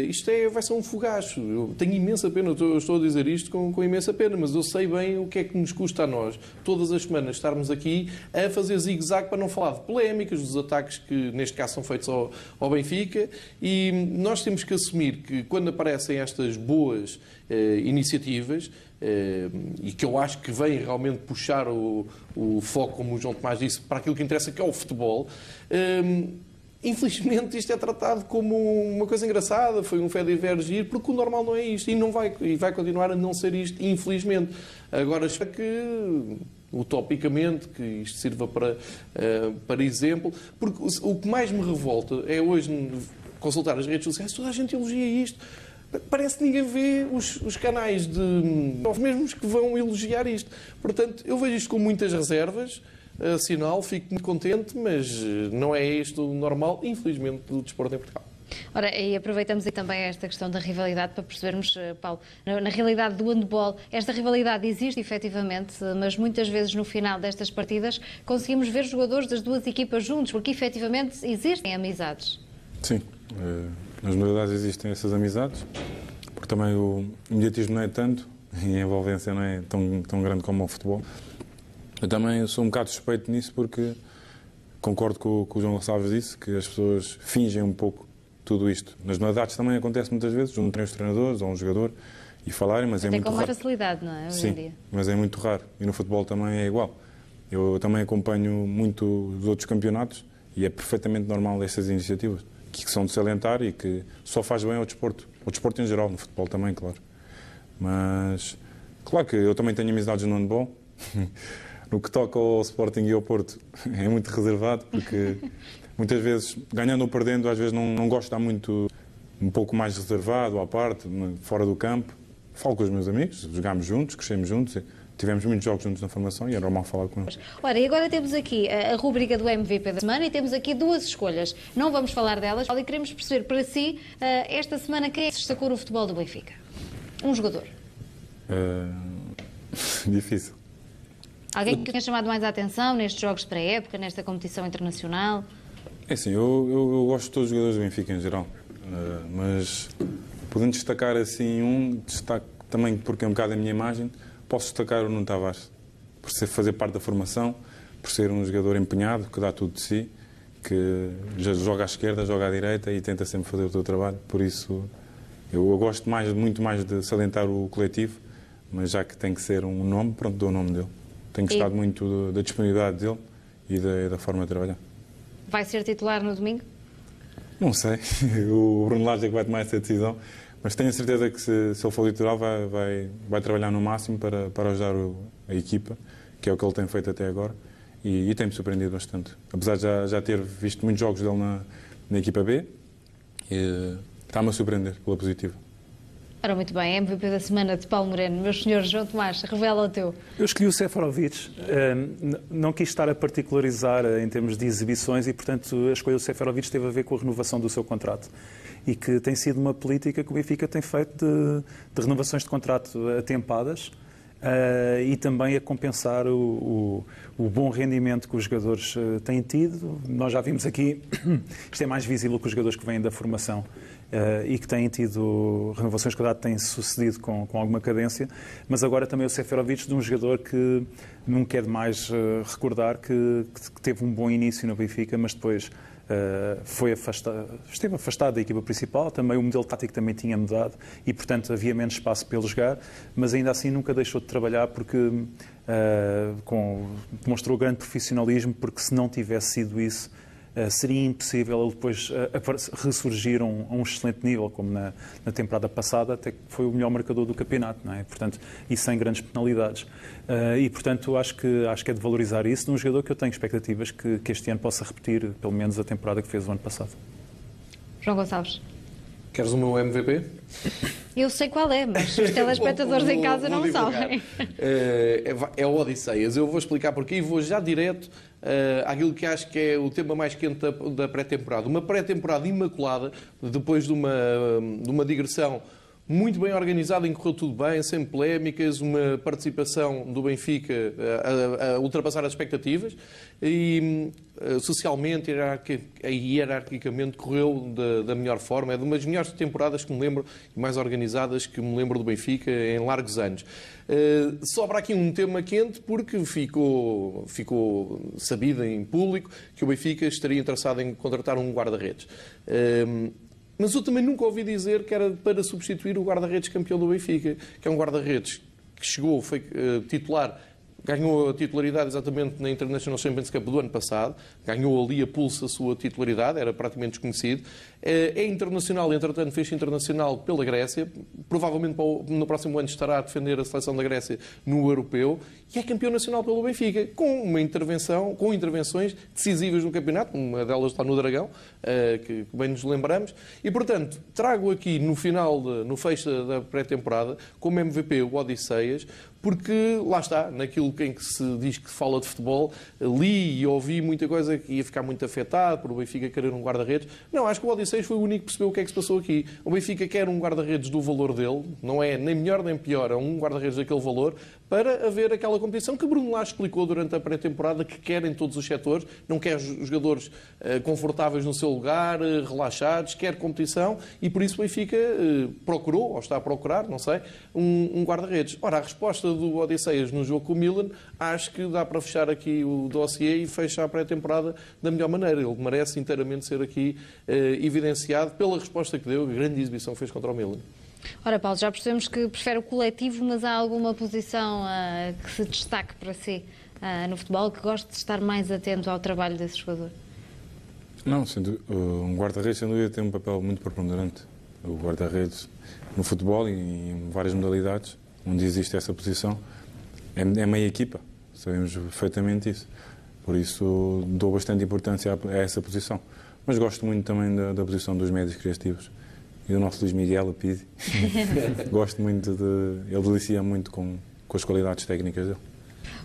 Speaker 2: isto é, vai ser um fogacho. Eu tenho imensa pena, eu estou a dizer isto com, com imensa pena, mas eu sei bem o que é que nos custa a nós, todas as semanas, estarmos aqui a fazer zigue-zague para não falar de polémicas, dos ataques que neste caso são feitos ao, ao Benfica e nós temos que assumir que quando aparecem estas boas eh, iniciativas, eh, e que eu acho que vêm realmente puxar o, o, foco, como o João Tomás disse, para aquilo que interessa, que é o futebol, eh, infelizmente isto é tratado como uma coisa engraçada, foi um fé de divergir, porque o normal não é isto, e, não vai, e vai continuar a não ser isto, infelizmente. Agora, espero que utopicamente, que isto sirva para, uh, para exemplo, porque o, que mais me revolta é hoje consultar as redes sociais, toda a gente elogia isto. Parece que ninguém vê os, os canais de. os mesmos que vão elogiar isto. Portanto, eu vejo isto com muitas reservas, sinal, fico muito contente, mas eh, não é isto o normal, infelizmente, do desporto em Portugal.
Speaker 1: Ora, e aproveitamos aí também esta questão da rivalidade para percebermos, eh, Paulo, na, na, realidade do handball, esta rivalidade existe efetivamente, mas muitas vezes no final destas partidas conseguimos ver jogadores das duas equipas juntos, porque efetivamente existem amizades.
Speaker 3: Sim, eh, nas modalidades existem essas amizades, porque também o imediatismo não é tanto (laughs) e a envolvência não é tão, tão grande como o futebol. Eu também sou um bocado suspeito nisso porque concordo com o que o João Gonçalves disse, que as pessoas fingem um pouco tudo isto. Nas modalidades também acontece muitas vezes, juntem os treinadores ou um jogador e falarem, mas
Speaker 1: Até
Speaker 3: é muito
Speaker 1: com
Speaker 3: raro.
Speaker 1: mais facilidade, não é? Hoje
Speaker 3: Sim,
Speaker 1: em dia.
Speaker 3: mas é muito raro. E no futebol também é igual. Eu também acompanho muito os outros campeonatos e é perfeitamente normal essas iniciativas que são de salientar e que só faz bem ao desporto. Ao desporto em geral, no futebol também, claro. Mas, claro que eu também tenho amizades no handball, (laughs) no que toca ao Sporting e ao Porto, (laughs) é muito reservado, porque (laughs) muitas vezes, ganhando ou perdendo, às vezes não, não gosto de estar muito, um pouco mais reservado, à parte, fora do campo. Falo com os meus amigos, jogámos juntos, crescemos juntos, tivemos muitos jogos juntos na formação e é normal falar com eles.
Speaker 1: Ora, e agora temos aqui a, a rubrica do MVP da semana e temos aqui duas escolhas. Não vamos falar delas, e queremos perceber para si, uh, esta semana, quem é que se destacou no futebol do Benfica? Um jogador.
Speaker 3: Uh, (laughs) difícil.
Speaker 1: Alguém que tenha chamado mais a atenção nestes jogos pré-época, nesta competição internacional?
Speaker 3: É assim, eu, eu, eu, gosto de todos os jogadores do Benfica em geral, uh, mas podendo destacar assim um, destaque também porque é um bocado a minha imagem, posso destacar o Nuno Tavares, por ser, fazer parte da formação, por ser um jogador empenhado, que dá tudo de si, que já joga à esquerda, joga à direita e tenta sempre fazer o seu trabalho. Por isso, eu, eu gosto mais, muito mais de salientar o coletivo, mas já que tem que ser um nome, pronto, dou o nome dele. Tenho gostado e... muito da disponibilidade dele e da, da forma de trabalhar.
Speaker 1: Vai ser titular no domingo?
Speaker 3: Não sei. (laughs) O Bruno Lage é que vai tomar essa decisão. Mas tenho a certeza que se, se ele for litoral vai, vai, vai trabalhar no máximo para, para ajudar o, a equipa, que é o que ele tem feito até agora, e, e tem-me surpreendido bastante. Apesar de já, já ter visto muitos jogos dele na, na equipa B, está-me a surpreender pela positiva.
Speaker 1: Ora, muito bem, MVP da semana de Paulo Moreno. Meus senhores, João Tomás, revela o teu.
Speaker 4: Eu escolhi o Seferovic. Não quis estar a particularizar em termos de exibições e, portanto, a escolha do Seferovic teve a ver com a renovação do seu contrato. E que tem sido uma política que o Benfica tem feito de, de renovações de contrato atempadas. Uh, e também a compensar o, o, o, bom rendimento que os jogadores uh, têm tido. Nós já vimos aqui, (coughs) isto é mais visível que os jogadores que vêm da formação Uh, e que têm tido renovações contrato têm sucedido com, com alguma cadência, mas agora também o Seferovic de um jogador que não quer demais uh, recordar que, que, teve um bom início no Benfica, mas depois uh, foi afastado, esteve afastado da equipa principal, também o modelo tático também tinha mudado e, portanto, havia menos espaço para ele jogar, mas ainda assim nunca deixou de trabalhar porque com, demonstrou grande profissionalismo, porque se não tivesse sido isso, seria impossível ele depois eh, ressurgir a um, a um excelente nível, como na, na, temporada passada, até que foi o melhor marcador do campeonato, não é? Portanto, e sem grandes penalidades. Uh, e, portanto, acho que, acho que é de valorizar isso num jogador que eu tenho expectativas que, que este ano possa repetir, pelo menos, a temporada que fez o ano passado.
Speaker 1: João Gonçalves.
Speaker 2: Queres o meu MVP?
Speaker 1: Eu sei qual é, mas os telespectadores vou, vou, em casa não sabem.
Speaker 2: É, é, o Odisseias. Eu vou explicar porquê e vou já direto uh, que acho que é o tema mais quente da, da pré-temporada. Uma pré-temporada imaculada, depois de uma, de uma digressão muito bem organizado, que correu tudo bem, sem polémicas, uma participação do Benfica a, a, a ultrapassar as expectativas e eh, socialmente e hierarquicamente correu da, da, melhor forma. É de umas melhores temporadas que me lembro e mais organizadas que me lembro do Benfica em largos anos. Sobra aqui um tema quente porque ficou, ficou sabido em público que o Benfica estaria interessado em contratar um guarda-redes. Mas eu também nunca ouvi dizer que era para substituir o guarda-redes campeão do Benfica, que é um guarda-redes que chegou, foi uh, titular ganhou a titularidade exatamente na International Champions Cup do ano passado, ganhou ali a pulso a sua titularidade, era praticamente desconhecido. É, é internacional, entretanto fez internacional pela Grécia, provavelmente no próximo ano estará a defender a seleção da Grécia no Europeu. E é campeão nacional pelo Benfica, com uma intervenção, com intervenções decisivas no campeonato, uma delas está no Dragão, eh, que bem nos lembramos, e portanto trago aqui no final, no fecho da pré-temporada, como MVP o Odisseias, porque lá está, naquilo em que se diz que fala de futebol, li e ouvi muita coisa que ia ficar muito afetado por o Benfica querer um guarda-redes. Não, acho que o Odisseias foi o único que percebeu o que é que se passou aqui. O Benfica quer um guarda-redes do valor dele, não é nem melhor nem pior, é um guarda-redes daquele valor, para haver aquela competição que Bruno Lage explicou durante a pré-temporada que quer em todos os setores, não quer jogadores uh, confortáveis no seu lugar, uh, relaxados, quer competição e por isso o Benfica uh, procurou, ou está a procurar, não sei, um guarda-redes. Ora, a resposta do Odisseias no jogo com o Milan, acho que dá para fechar aqui o dossiê e fechar a pré-temporada da melhor maneira. Ele merece inteiramente ser aqui evidenciado pela resposta que deu, a grande exibição que fez contra o Milan.
Speaker 1: Ora, Paulo, já percebemos que prefere o coletivo, mas há alguma posição uh, que se destaque para si uh, no futebol que goste de estar mais atento ao trabalho desse jogador?
Speaker 3: Não, sendo, um guarda-redes, sem dúvida, tem um papel muito preponderante. O guarda-redes no futebol e em várias modalidades, onde existe essa posição, é, é meia equipa. sabemos perfeitamente isso. Por isso dou bastante importância a essa posição. Mas gosto muito também da, da posição dos médios criativos e do nosso Luís Miguel, a Pidi. (laughs) gosto muito de. Ele delicia muito com, com as qualidades técnicas dele.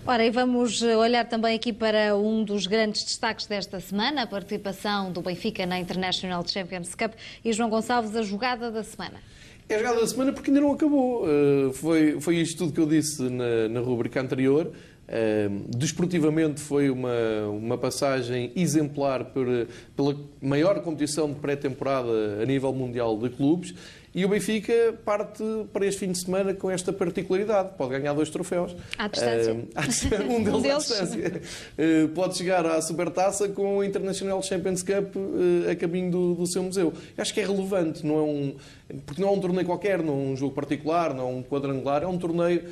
Speaker 1: Ora, e vamos olhar também aqui para um dos grandes destaques desta semana, a participação do Benfica na International Champions Cup e João Gonçalves, a jogada da semana.
Speaker 2: É a jogada da semana porque ainda não acabou. Uh, foi, foi isto tudo que eu disse na, na rubrica anterior. Uh, desportivamente foi uma, uma passagem exemplar por, pela maior competição de pré-temporada a nível mundial de clubes e o Benfica parte para este fim de semana com esta particularidade. Pode ganhar dois troféus.
Speaker 1: À distância.
Speaker 2: Uh, (laughs) um deles, um deles. à distância. Uh, pode chegar à Supertaça com o International Champions Cup uh, a caminho do, do, seu museu. Eu acho que é relevante, não é um, porque não é um torneio qualquer, não é um jogo particular, não é um quadrangular, é um torneio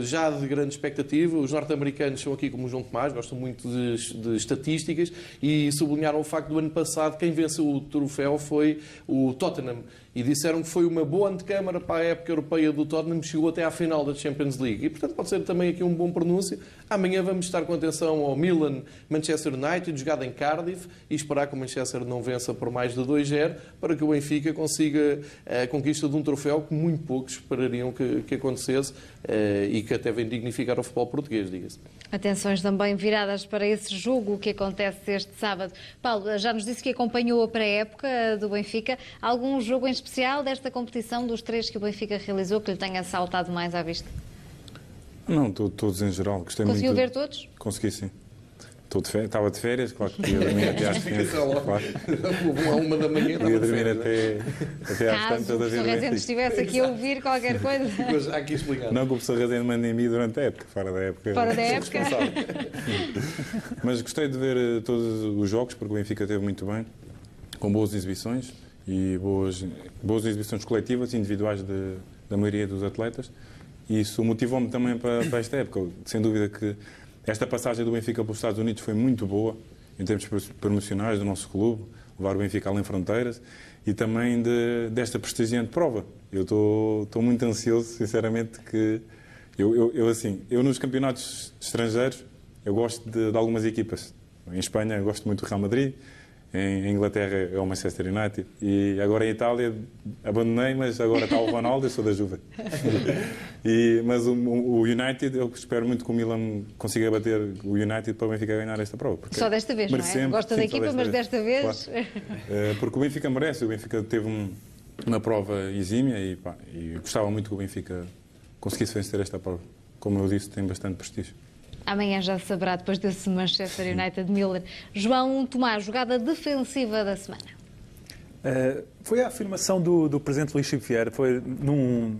Speaker 2: já de grande expectativa. Os norte-americanos são aqui como o João Tomás, gostam muito de, de estatísticas e sublinharam o facto do ano passado quem venceu o troféu foi o Tottenham e disseram que foi uma boa antecâmara para a época europeia do Tottenham, chegou até à final da Champions League. E, portanto, pode ser também aqui um bom pronúncio. Amanhã vamos estar com atenção ao Milan Manchester United, jogado em Cardiff, e esperar que o Manchester não vença por mais de 2-0, para que o Benfica consiga a conquista de um troféu que muito poucos esperariam que, que acontecesse eh, e que até vem dignificar o futebol português, diga-se.
Speaker 1: Atenções também viradas para esse jogo que acontece este sábado. Paulo, já nos disse que acompanhou a pré-época do Benfica. Algum jogo em especial desta competição, dos três que o Benfica realizou, que lhe tenha saltado mais à vista?
Speaker 3: Não, todos em geral. Gostei
Speaker 1: Conseguiu
Speaker 3: muito.
Speaker 1: ver todos?
Speaker 3: Consegui, sim. De férias, estava de férias, claro que ia dormir até às (laughs) 5.
Speaker 2: Claro. a uma da manhã.
Speaker 3: Ia dormir até, até às
Speaker 1: tantas
Speaker 3: da
Speaker 1: vida. Se o Rezende estivesse aqui a ouvir qualquer coisa.
Speaker 2: Mas há aqui explicar.
Speaker 3: Não que o professor Rezende mande em mim durante a época, fora da época.
Speaker 1: Fora da época.
Speaker 3: Mas gostei de ver eh, todos os jogos, porque o Benfica teve muito bem, com boas exibições e boas, boas exibições coletivas e individuais de, da maioria dos atletas. E isso motivou-me também para, para esta época. Sem dúvida que esta passagem do Benfica pelos Estados Unidos foi muito boa, em termos promocionais do nosso clube, levar o Benfica além fronteiras e também de, desta prestigiante prova. Eu estou muito ansioso, sinceramente, que eu, eu, eu, assim, eu nos campeonatos estrangeiros eu gosto de, de algumas equipas. Em Espanha gosto muito do Real Madrid, em Inglaterra é o Manchester United e agora em Itália abandonei, mas agora está o Ronaldo, eu sou da Juve. (laughs) e, mas o, o, United, eu espero muito que o Milan consiga bater o United para o Benfica ganhar esta prova.
Speaker 1: Só desta vez, não é? Gosta sim, da equipa, desta mas desta vez...
Speaker 3: Claro. Eh, porque o Benfica merece, o Benfica teve um, uma prova exímia e, pá, e gostava muito que o Benfica conseguisse vencer esta prova. Como eu disse, tem bastante prestígio.
Speaker 1: Amanhã já se saberá depois desse Manchester United Miller. João Tomás, jogada defensiva da semana.
Speaker 4: Uh, foi a afirmação do, do Presidente Luís Chico Vieira, foi num,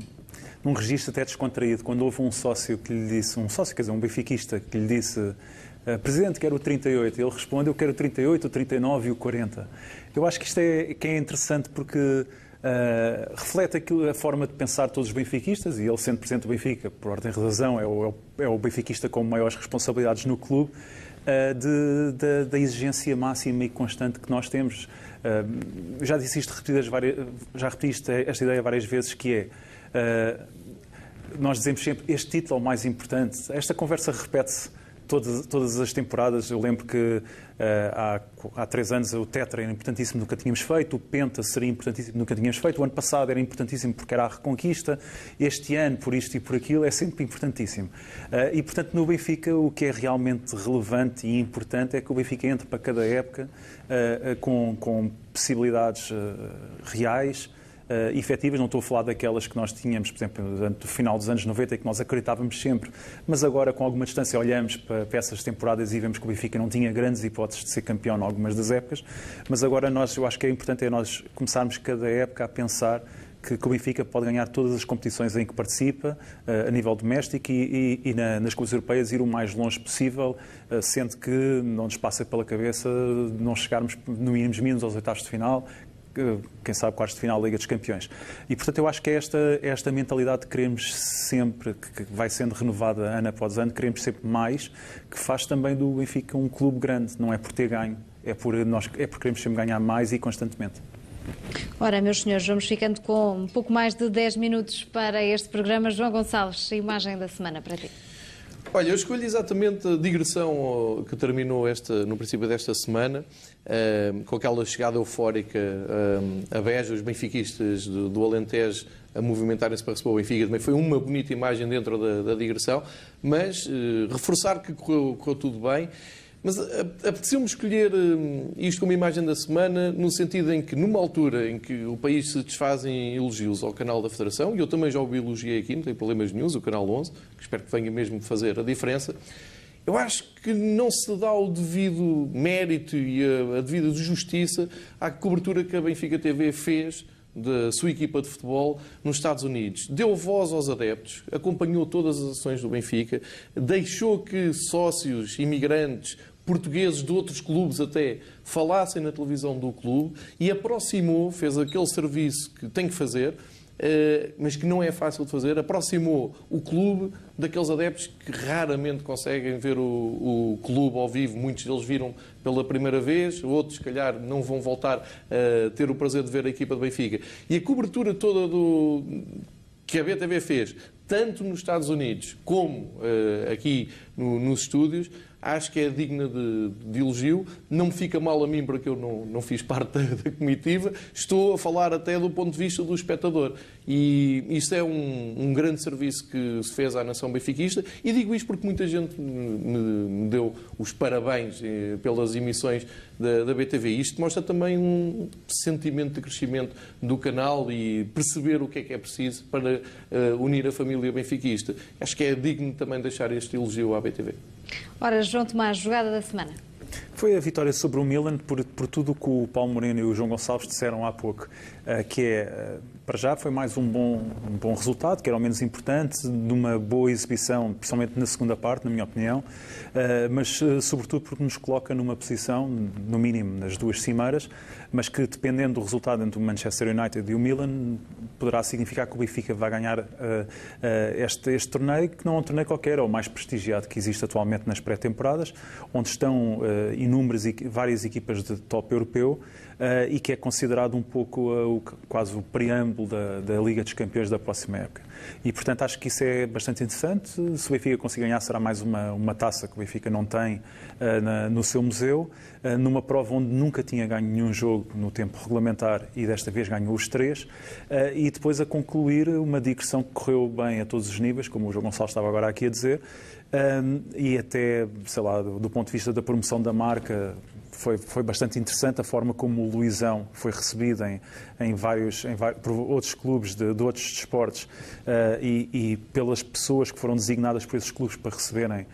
Speaker 4: num registro até descontraído, quando houve um sócio que lhe disse, um sócio, quer dizer, um benfiquista, que lhe disse uh, Presidente, quero o 38. Ele responde, eu quero o 38, o 39 e o 40. Eu acho que isto é, que é interessante porque Uh, reflete aquilo, a forma de pensar todos os benfiquistas, e ele, sendo presidente do Benfica, por ordem de razão, é o, é o benfiquista com maiores responsabilidades no clube, uh, de, da exigência máxima e constante que nós temos. Uh, já disse isto repetidas várias, já repeti esta ideia várias vezes, que é, nós dizemos sempre, este título é o mais importante. Esta conversa repete-se todas, todas as temporadas. Eu lembro que uh, há, há três anos o Tetra era importantíssimo, nunca tínhamos feito, o Penta seria importantíssimo, nunca tínhamos feito, o ano passado era importantíssimo porque era a Reconquista, este ano, por isto e por aquilo, é sempre importantíssimo. Uh, e, portanto, no Benfica, o que é realmente relevante e importante é que o Benfica entre para cada época com, com possibilidades reais uh, efetivas, não estou a falar daquelas que nós tínhamos, por exemplo, no final dos anos 90 e que nós acreditávamos sempre, mas agora com alguma distância olhamos para, para essas temporadas e vemos que o Benfica não tinha grandes hipóteses de ser campeão em algumas das épocas, mas agora nós, eu acho que é importante é nós começarmos cada época a pensar que, o Benfica pode ganhar todas as competições em que participa, uh, a nível doméstico e, e, e na, nas coisas europeias ir o mais longe possível, uh, sendo que não nos passa pela cabeça não chegarmos no mínimo mínimos aos oitavos de final, quem sabe, quartos de final da Liga dos Campeões. E, portanto, eu acho que é esta, é esta mentalidade que queremos sempre, que vai sendo renovada ano após ano, queremos sempre mais, que faz também do Benfica um clube grande. Não é por ter ganho, é por, nós, é por queremos sempre ganhar mais e constantemente.
Speaker 1: Ora, meus senhores, vamos ficando com um pouco mais de 10 minutos para este programa. João Gonçalves, a imagem da semana para ti.
Speaker 2: Olha, eu escolho exatamente a digressão que terminou esta, no princípio desta semana, com aquela chegada eufórica a Beja, os benfiquistas do, do Alentejo a movimentarem-se para receber o Benfica. Também foi uma bonita imagem dentro da, da digressão, mas uh, reforçar que correu, correu tudo bem. Mas apeteceu-me escolher isto como imagem da semana, no sentido em que, numa altura em que o país se desfaz em elogios ao canal da Federação, e eu também já o elogiei aqui, não tem problemas nenhum, o canal 11, que espero que venha mesmo fazer a diferença, eu acho que não se dá o devido mérito e a, a devida justiça à cobertura que a Benfica TV fez da sua equipa de futebol nos Estados Unidos. Deu voz aos adeptos, acompanhou todas as ações do Benfica, deixou que sócios, imigrantes, portugueses de outros clubes até falassem na televisão do clube e aproximou, fez aquele serviço que tem que fazer, eh, mas que não é fácil de fazer, aproximou o clube daqueles adeptos que raramente conseguem ver o, o, clube ao vivo. Muitos deles viram pela primeira vez, outros, se calhar, não vão voltar a ter o prazer de ver a equipa de Benfica. E a cobertura toda do, que a BTV fez, tanto nos Estados Unidos como uh, aqui no, nos estúdios, acho que é digna de, de, elogio. Não me fica mal a mim porque eu não, não fiz parte (laughs) da, da, comitiva. Estou a falar até do ponto de vista do espectador. E isto é um, um, grande serviço que se fez à nação benfiquista. E digo isto porque muita gente me, me deu os parabéns eh, pelas emissões da, da, BTV. Isto mostra também um sentimento de crescimento do canal e perceber o que é que é preciso para uh, unir a família benfiquista. Acho que é digno também deixar este elogio à BTV.
Speaker 1: Ora, João Tomás, jogada da semana.
Speaker 4: Foi a vitória sobre o Milan por, por tudo o que o Paulo Moreno e o João Gonçalves disseram há pouco, uh, que é, uh, para já foi mais um bom, um bom resultado, que era ao menos importante, numa boa exibição, principalmente na segunda parte, na minha opinião, uh, mas sobretudo porque nos coloca numa posição, no mínimo nas duas cimeiras, mas que dependendo do resultado entre o Manchester United e o Milan, poderá significar que o Benfica vai ganhar este, este torneio, que não é um torneio qualquer, é o mais prestigiado que existe atualmente nas pré-temporadas, onde estão inúmeras, várias equipas de top europeu uh, e que é considerado um pouco uh, o, quase o preâmbulo da, da, Liga dos Campeões da próxima época. E, portanto, acho que isso é bastante interessante. Se o Benfica conseguir ganhar, será mais uma, uma taça que o Benfica não tem uh, na, no seu museu, numa prova onde nunca tinha ganho nenhum jogo no tempo regulamentar e desta vez ganhou os três, e depois a concluir uma digressão que correu bem a todos os níveis, como o João Gonçalves estava agora aqui a dizer, um, e até, sei lá, do, ponto de vista da promoção da marca, foi, foi bastante interessante a forma como o Luizão foi recebido em, em vários, em por outros clubes de, de outros desportos uh, e, e, pelas pessoas que foram designadas por esses clubes para receberem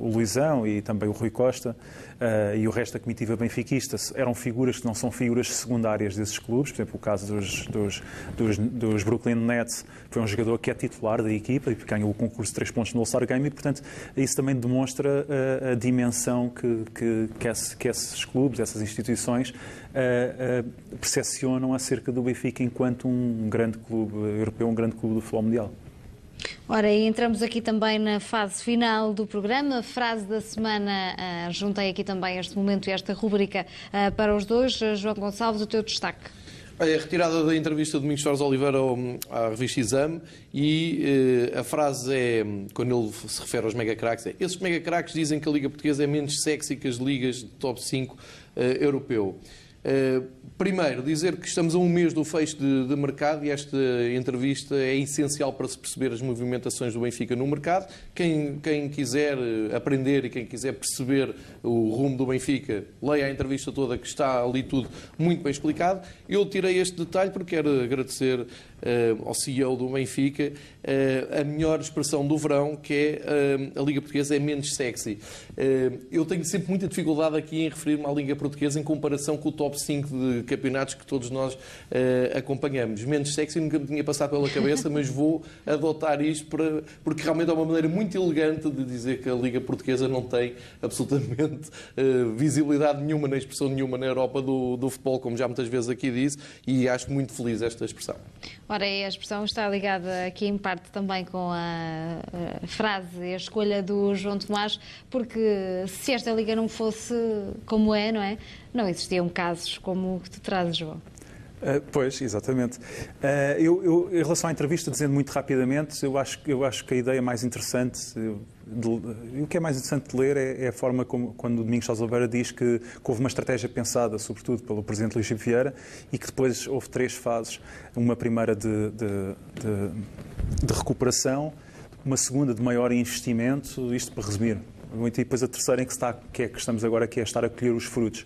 Speaker 4: o Luizão e também o Rui Costa uh, e o resto da comitiva benfiquista eram figuras que não são figuras secundárias desses clubes. Por exemplo, o caso dos, dos, dos, dos Brooklyn Nets foi um jogador que é titular da equipa e ganhou o concurso de três pontos no All-Star Game e, portanto, isso também demonstra a, a dimensão que, que, que, esse, que, esses clubes, essas instituições uh, uh, percepcionam acerca do Benfica enquanto um grande clube europeu, um grande clube do futebol mundial.
Speaker 1: Ora, e entramos aqui também na fase final do programa. Frase da semana, uh, juntei aqui também este momento e esta rubrica uh, para os dois. Uh, João Gonçalves, o teu destaque.
Speaker 2: É retirada da entrevista de Domingos Torres Oliveira à revista Exame e a frase é, quando ele se refere aos megacracks, é esses megacracks dizem que a Liga Portuguesa é menos sexy que as ligas de top 5 europeu. Eh, primeiro, dizer que estamos a um mês do fecho de, de, mercado e esta entrevista é essencial para se perceber as movimentações do Benfica no mercado. Quem, quem quiser eh, aprender e quem quiser perceber o rumo do Benfica, leia a entrevista toda que está ali tudo muito bem explicado. Eu tirei este detalhe porque quero agradecer uh, ao CEO do Benfica, uh, a melhor expressão do verão, que é uh, a Liga Portuguesa é menos sexy. eu tenho sempre muita dificuldade aqui em referir-me à Liga Portuguesa em comparação com o top 5 de campeonatos que todos nós acompanhamos. Menos sexy nunca me tinha passado pela cabeça, mas vou adotar isto para, porque realmente é uma maneira muito elegante de dizer que a Liga Portuguesa não tem absolutamente visibilidade nenhuma, nem expressão nenhuma na Europa do, do futebol, como já muitas vezes aqui disse, e acho muito feliz esta expressão.
Speaker 1: Ora, a expressão está ligada aqui em parte também com a, frase e a escolha do João Tomás, porque se esta liga não fosse como é, não é? Não existiam casos como o que tu trazes, João.
Speaker 4: Uh, pois, exatamente. Uh, eu, eu, em relação à entrevista, dizendo muito rapidamente, eu acho, eu acho que a ideia mais interessante, de, o que é mais interessante de ler é, é a forma como, quando o Domingos Sousa Oliveira diz que, que, houve uma estratégia pensada, sobretudo pelo Presidente Luís Vieira, e que depois houve três fases. Uma primeira de, de, de recuperação, uma segunda de maior investimento, isto para resumir, e depois a terceira em que, está, que é que estamos agora, que é estar a colher os frutos.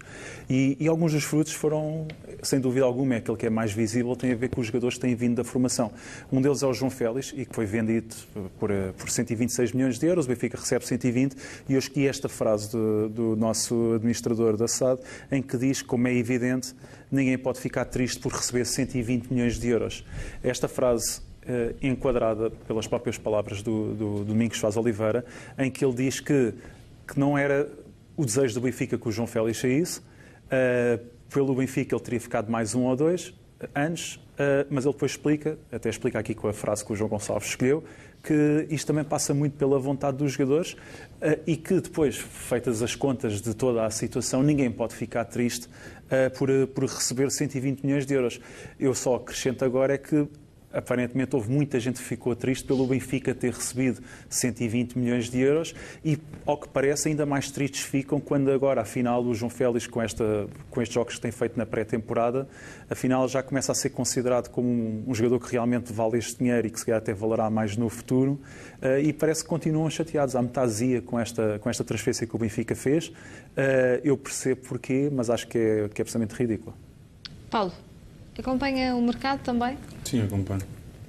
Speaker 4: E, e, alguns dos frutos foram, sem dúvida alguma, é aquele que é mais visível, tem a ver com os jogadores que têm vindo da formação. Um deles é o João Félix, e que foi vendido por, eh, por 126 milhões de euros, o Benfica recebe 120, e eu escolhi esta frase do, do nosso administrador da SAD, em que diz, como é evidente, ninguém pode ficar triste por receber 120 milhões de euros. Esta frase enquadrada pelas próprias palavras do, do, Domingos Faz Oliveira, em que ele diz que, que não era o desejo do Benfica que o João Félix saísse, uh, pelo Benfica ele teria ficado mais um ou dois anos, uh, mas ele depois explica, até explica aqui com a frase que o João Gonçalves escolheu, que isto também passa muito pela vontade dos jogadores e que depois, feitas as contas de toda a situação, ninguém pode ficar triste por, por receber 120 milhões de euros. Eu só acrescento agora é que aparentemente houve muita gente que ficou triste pelo Benfica ter recebido 120 milhões de euros e, ao que parece, ainda mais tristes ficam quando agora, afinal, o João Félix, com, esta, com estes jogos que tem feito na pré-temporada, afinal já começa a ser considerado como um, um, jogador que realmente vale este dinheiro e que se calhar até valerá mais no futuro uh, e parece que continuam chateados. Há metasia com esta, com esta transferência que o Benfica fez. Uh, eu percebo porquê, mas acho que é, que é absolutamente ridículo.
Speaker 1: Paulo. Acompanha o mercado também?
Speaker 3: Sim, acompanho.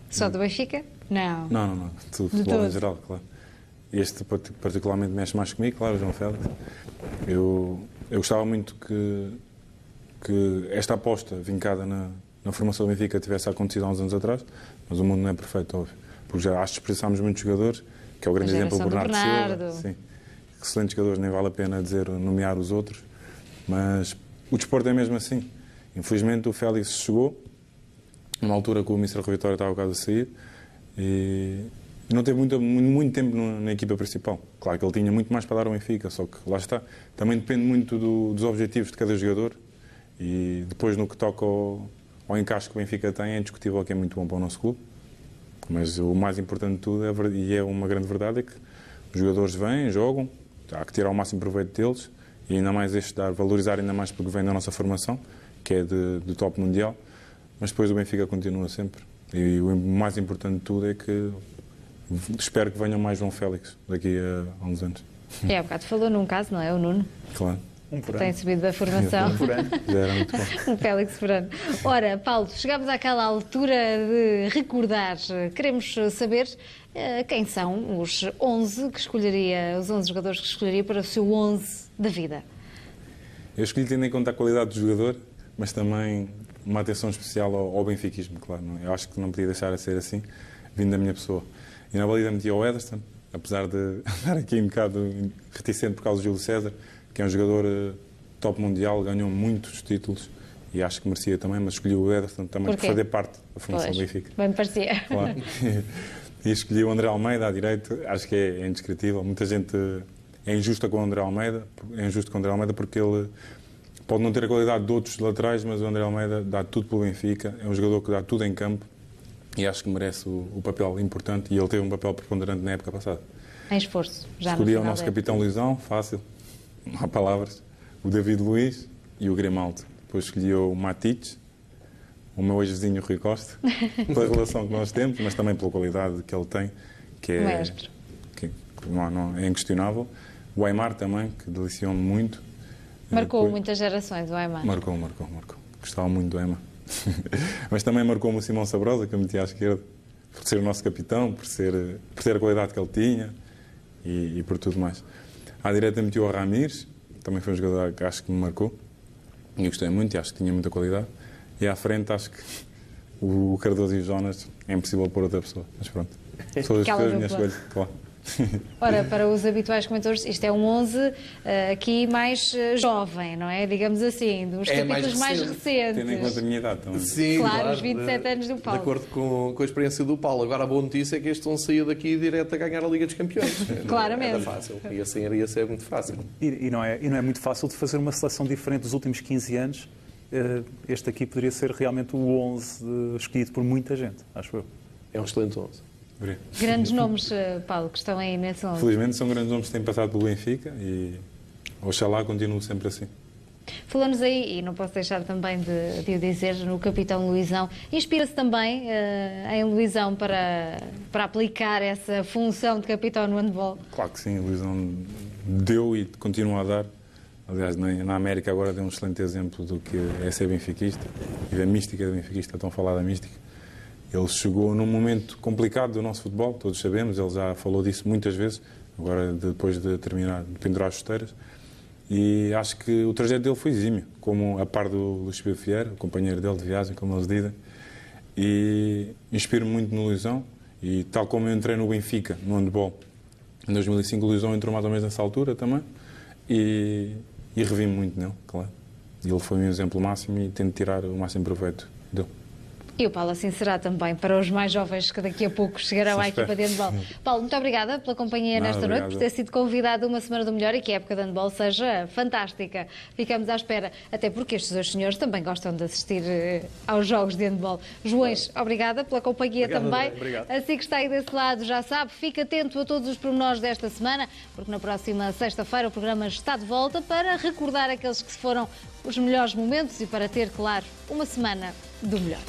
Speaker 1: Só do Benfica? Não.
Speaker 3: Não, não, não. Tudo, futebol em geral, claro. Este particularmente mexe mais comigo, claro, João Félix. Eu, eu gostava muito que, que esta aposta vincada na, na formação do Benfica tivesse acontecido há uns anos atrás, mas o mundo não é perfeito, óbvio. Porque já acho que expressámos muitos jogadores, que é o grande exemplo do Bernardo, Bernardo. Silva. Sim. Excelentes jogadores, nem vale a pena dizer, nomear os outros, mas o desporto é mesmo assim. Infelizmente o Félix chegou, numa altura que o Mr. Rui Vitória estava quase a sair, e não teve muito, muito tempo na equipa principal. Claro que ele tinha muito mais para dar ao Benfica, só que lá está. Também depende muito do, dos objetivos de cada jogador e depois no que toca ao, ao encaixe que o Benfica tem, é indiscutível que é muito bom para o nosso clube. Mas o mais importante de tudo, é, e é uma grande verdade, é que os jogadores vêm, jogam, há que tirar o máximo proveito deles e ainda mais este dar, valorizar ainda mais porque vem da nossa formação que é de, de top mundial, mas depois o Benfica continua sempre. E o mais importante de tudo é que espero que venham mais João Félix daqui a, a uns anos.
Speaker 1: É, há bocado falou num caso, não é? O Nuno.
Speaker 3: Claro.
Speaker 1: Um por Tem subido da formação.
Speaker 3: Um por ano. (laughs) Era muito bom.
Speaker 1: um Félix por ano. Ora, Paulo, chegamos àquela altura de recordar. Queremos saber uh, quem são os 11 que escolheria, os 11 jogadores que escolheria para o seu 11 da vida.
Speaker 3: Eu escolhi tendo em conta a qualidade do jogador mas também uma atenção especial ao, ao benfiquismo, claro. Não? É? Eu acho que não podia deixar de ser assim, vindo da minha pessoa. E na baliza meti o Ederson, apesar de (laughs) estar aqui um bocado reticente por causa do Júlio César, que é um jogador uh, top mundial, ganhou muitos títulos e acho que merecia também, mas escolhi o Ederson também por fazer parte da formação do Benfica.
Speaker 1: Bem parecia.
Speaker 3: Claro. (laughs) e escolhi o André Almeida à direita, acho que é, é indescritível. Muita gente é injusta com o André Almeida, é injusto com o André Almeida porque ele Pode não ter a qualidade de outros laterais, mas o André Almeida dá tudo pelo Benfica. É um jogador que dá tudo em campo e acho que merece o, o papel importante. E ele teve um papel preponderante na época passada.
Speaker 1: Em esforço, já
Speaker 3: Escolhi o nosso capitão Luizão, fácil, não há palavras. O David Luiz e o Grimaldo. Depois escolhi o Matites, o meu ex-vizinho Rui Costa, (laughs) pela relação que nós temos, mas também pela qualidade que ele tem, que é, que, não, não, é inquestionável. O Aymar também, que deliciou-me muito.
Speaker 1: Marcou Depois, muitas gerações, o Ema.
Speaker 3: Marcou, marcou, marcou. Gostava muito do Ema. (laughs) Mas também marcou-me o Simão Sabrosa, que eu meti à esquerda, por ser o nosso capitão, por, ser, por ter a qualidade que ele tinha e, e por tudo mais. À direita meti o Ramires, também foi um jogador que acho que me marcou. E eu gostei muito e acho que tinha muita qualidade. E à frente acho que o Cardoso e o Jonas é impossível pôr outra pessoa. Mas pronto. São as minhas escolhas, claro. (laughs)
Speaker 1: Ora, para os habituais comentadores, isto é um 11 uh, eh, aqui mais uh, jovem, não é? Digamos assim, dos é capítulos mais, mais, recentes.
Speaker 3: Tendo em conta a minha idade também.
Speaker 1: Sim, claro, claro, os 27 anos do Paulo.
Speaker 2: De acordo com, com, a experiência do Paulo. Agora, a boa notícia é que este 11 saía daqui direto a ganhar a Liga dos Campeões. (laughs)
Speaker 1: Claramente.
Speaker 2: Era fácil. E assim iria ser muito fácil.
Speaker 4: E, e, não é, e não é muito fácil de fazer uma seleção diferente dos últimos 15 anos eh, este aqui poderia ser realmente o 11 escolhido por muita gente, acho eu.
Speaker 2: É um excelente 11.
Speaker 1: Grandes nomes, eh, Paulo, que estão aí nesse 11.
Speaker 3: Felizmente são grandes nomes que têm passado pelo Benfica e oxalá continue sempre assim.
Speaker 1: Falou-nos aí, e não posso deixar também de, de o dizer, no capitão Luizão. Inspira-se também uh, em Luizão para, para aplicar essa função de capitão no handball?
Speaker 3: Claro que sim, Luizão deu e continua a dar. Aliás, na América agora deu um excelente exemplo do que é ser benfiquista e da mística do benfiquista, estão a falar da mística. Ele chegou num momento complicado do nosso futebol, todos sabemos, ele já falou disso muitas vezes, agora depois de terminar, de pendurar as chuteiras. E acho que o trajeto dele foi exímio, como a par do Luís Pedro Fierro, o companheiro dele de viagem, como eles dizem. E inspiro muito no Luizão. E tal como eu entrei no Benfica, no handball, em 2005 o Luizão entrou mais ou menos nessa altura também. E, e revi muito nele, claro. Ele foi um exemplo máximo e tento tirar o máximo proveito dele.
Speaker 1: E o Paulo assim será também para os mais jovens que daqui a pouco chegarão à equipa de handball. Paulo, muito obrigada pela companhia nesta noite, por ter sido convidado uma semana do melhor e que a época de handball seja fantástica. Ficamos à espera, até porque estes dois senhores também gostam de assistir eh, aos jogos de handball. Joões, obrigada pela companhia
Speaker 4: Obrigado,
Speaker 1: também.
Speaker 4: Obrigado.
Speaker 1: Assim que está aí desse lado, já sabe, fique atento a todos os pormenores desta semana, porque na próxima sexta-feira o programa está de volta para recordar aqueles que foram os melhores momentos e para ter, claro, uma semana do melhor.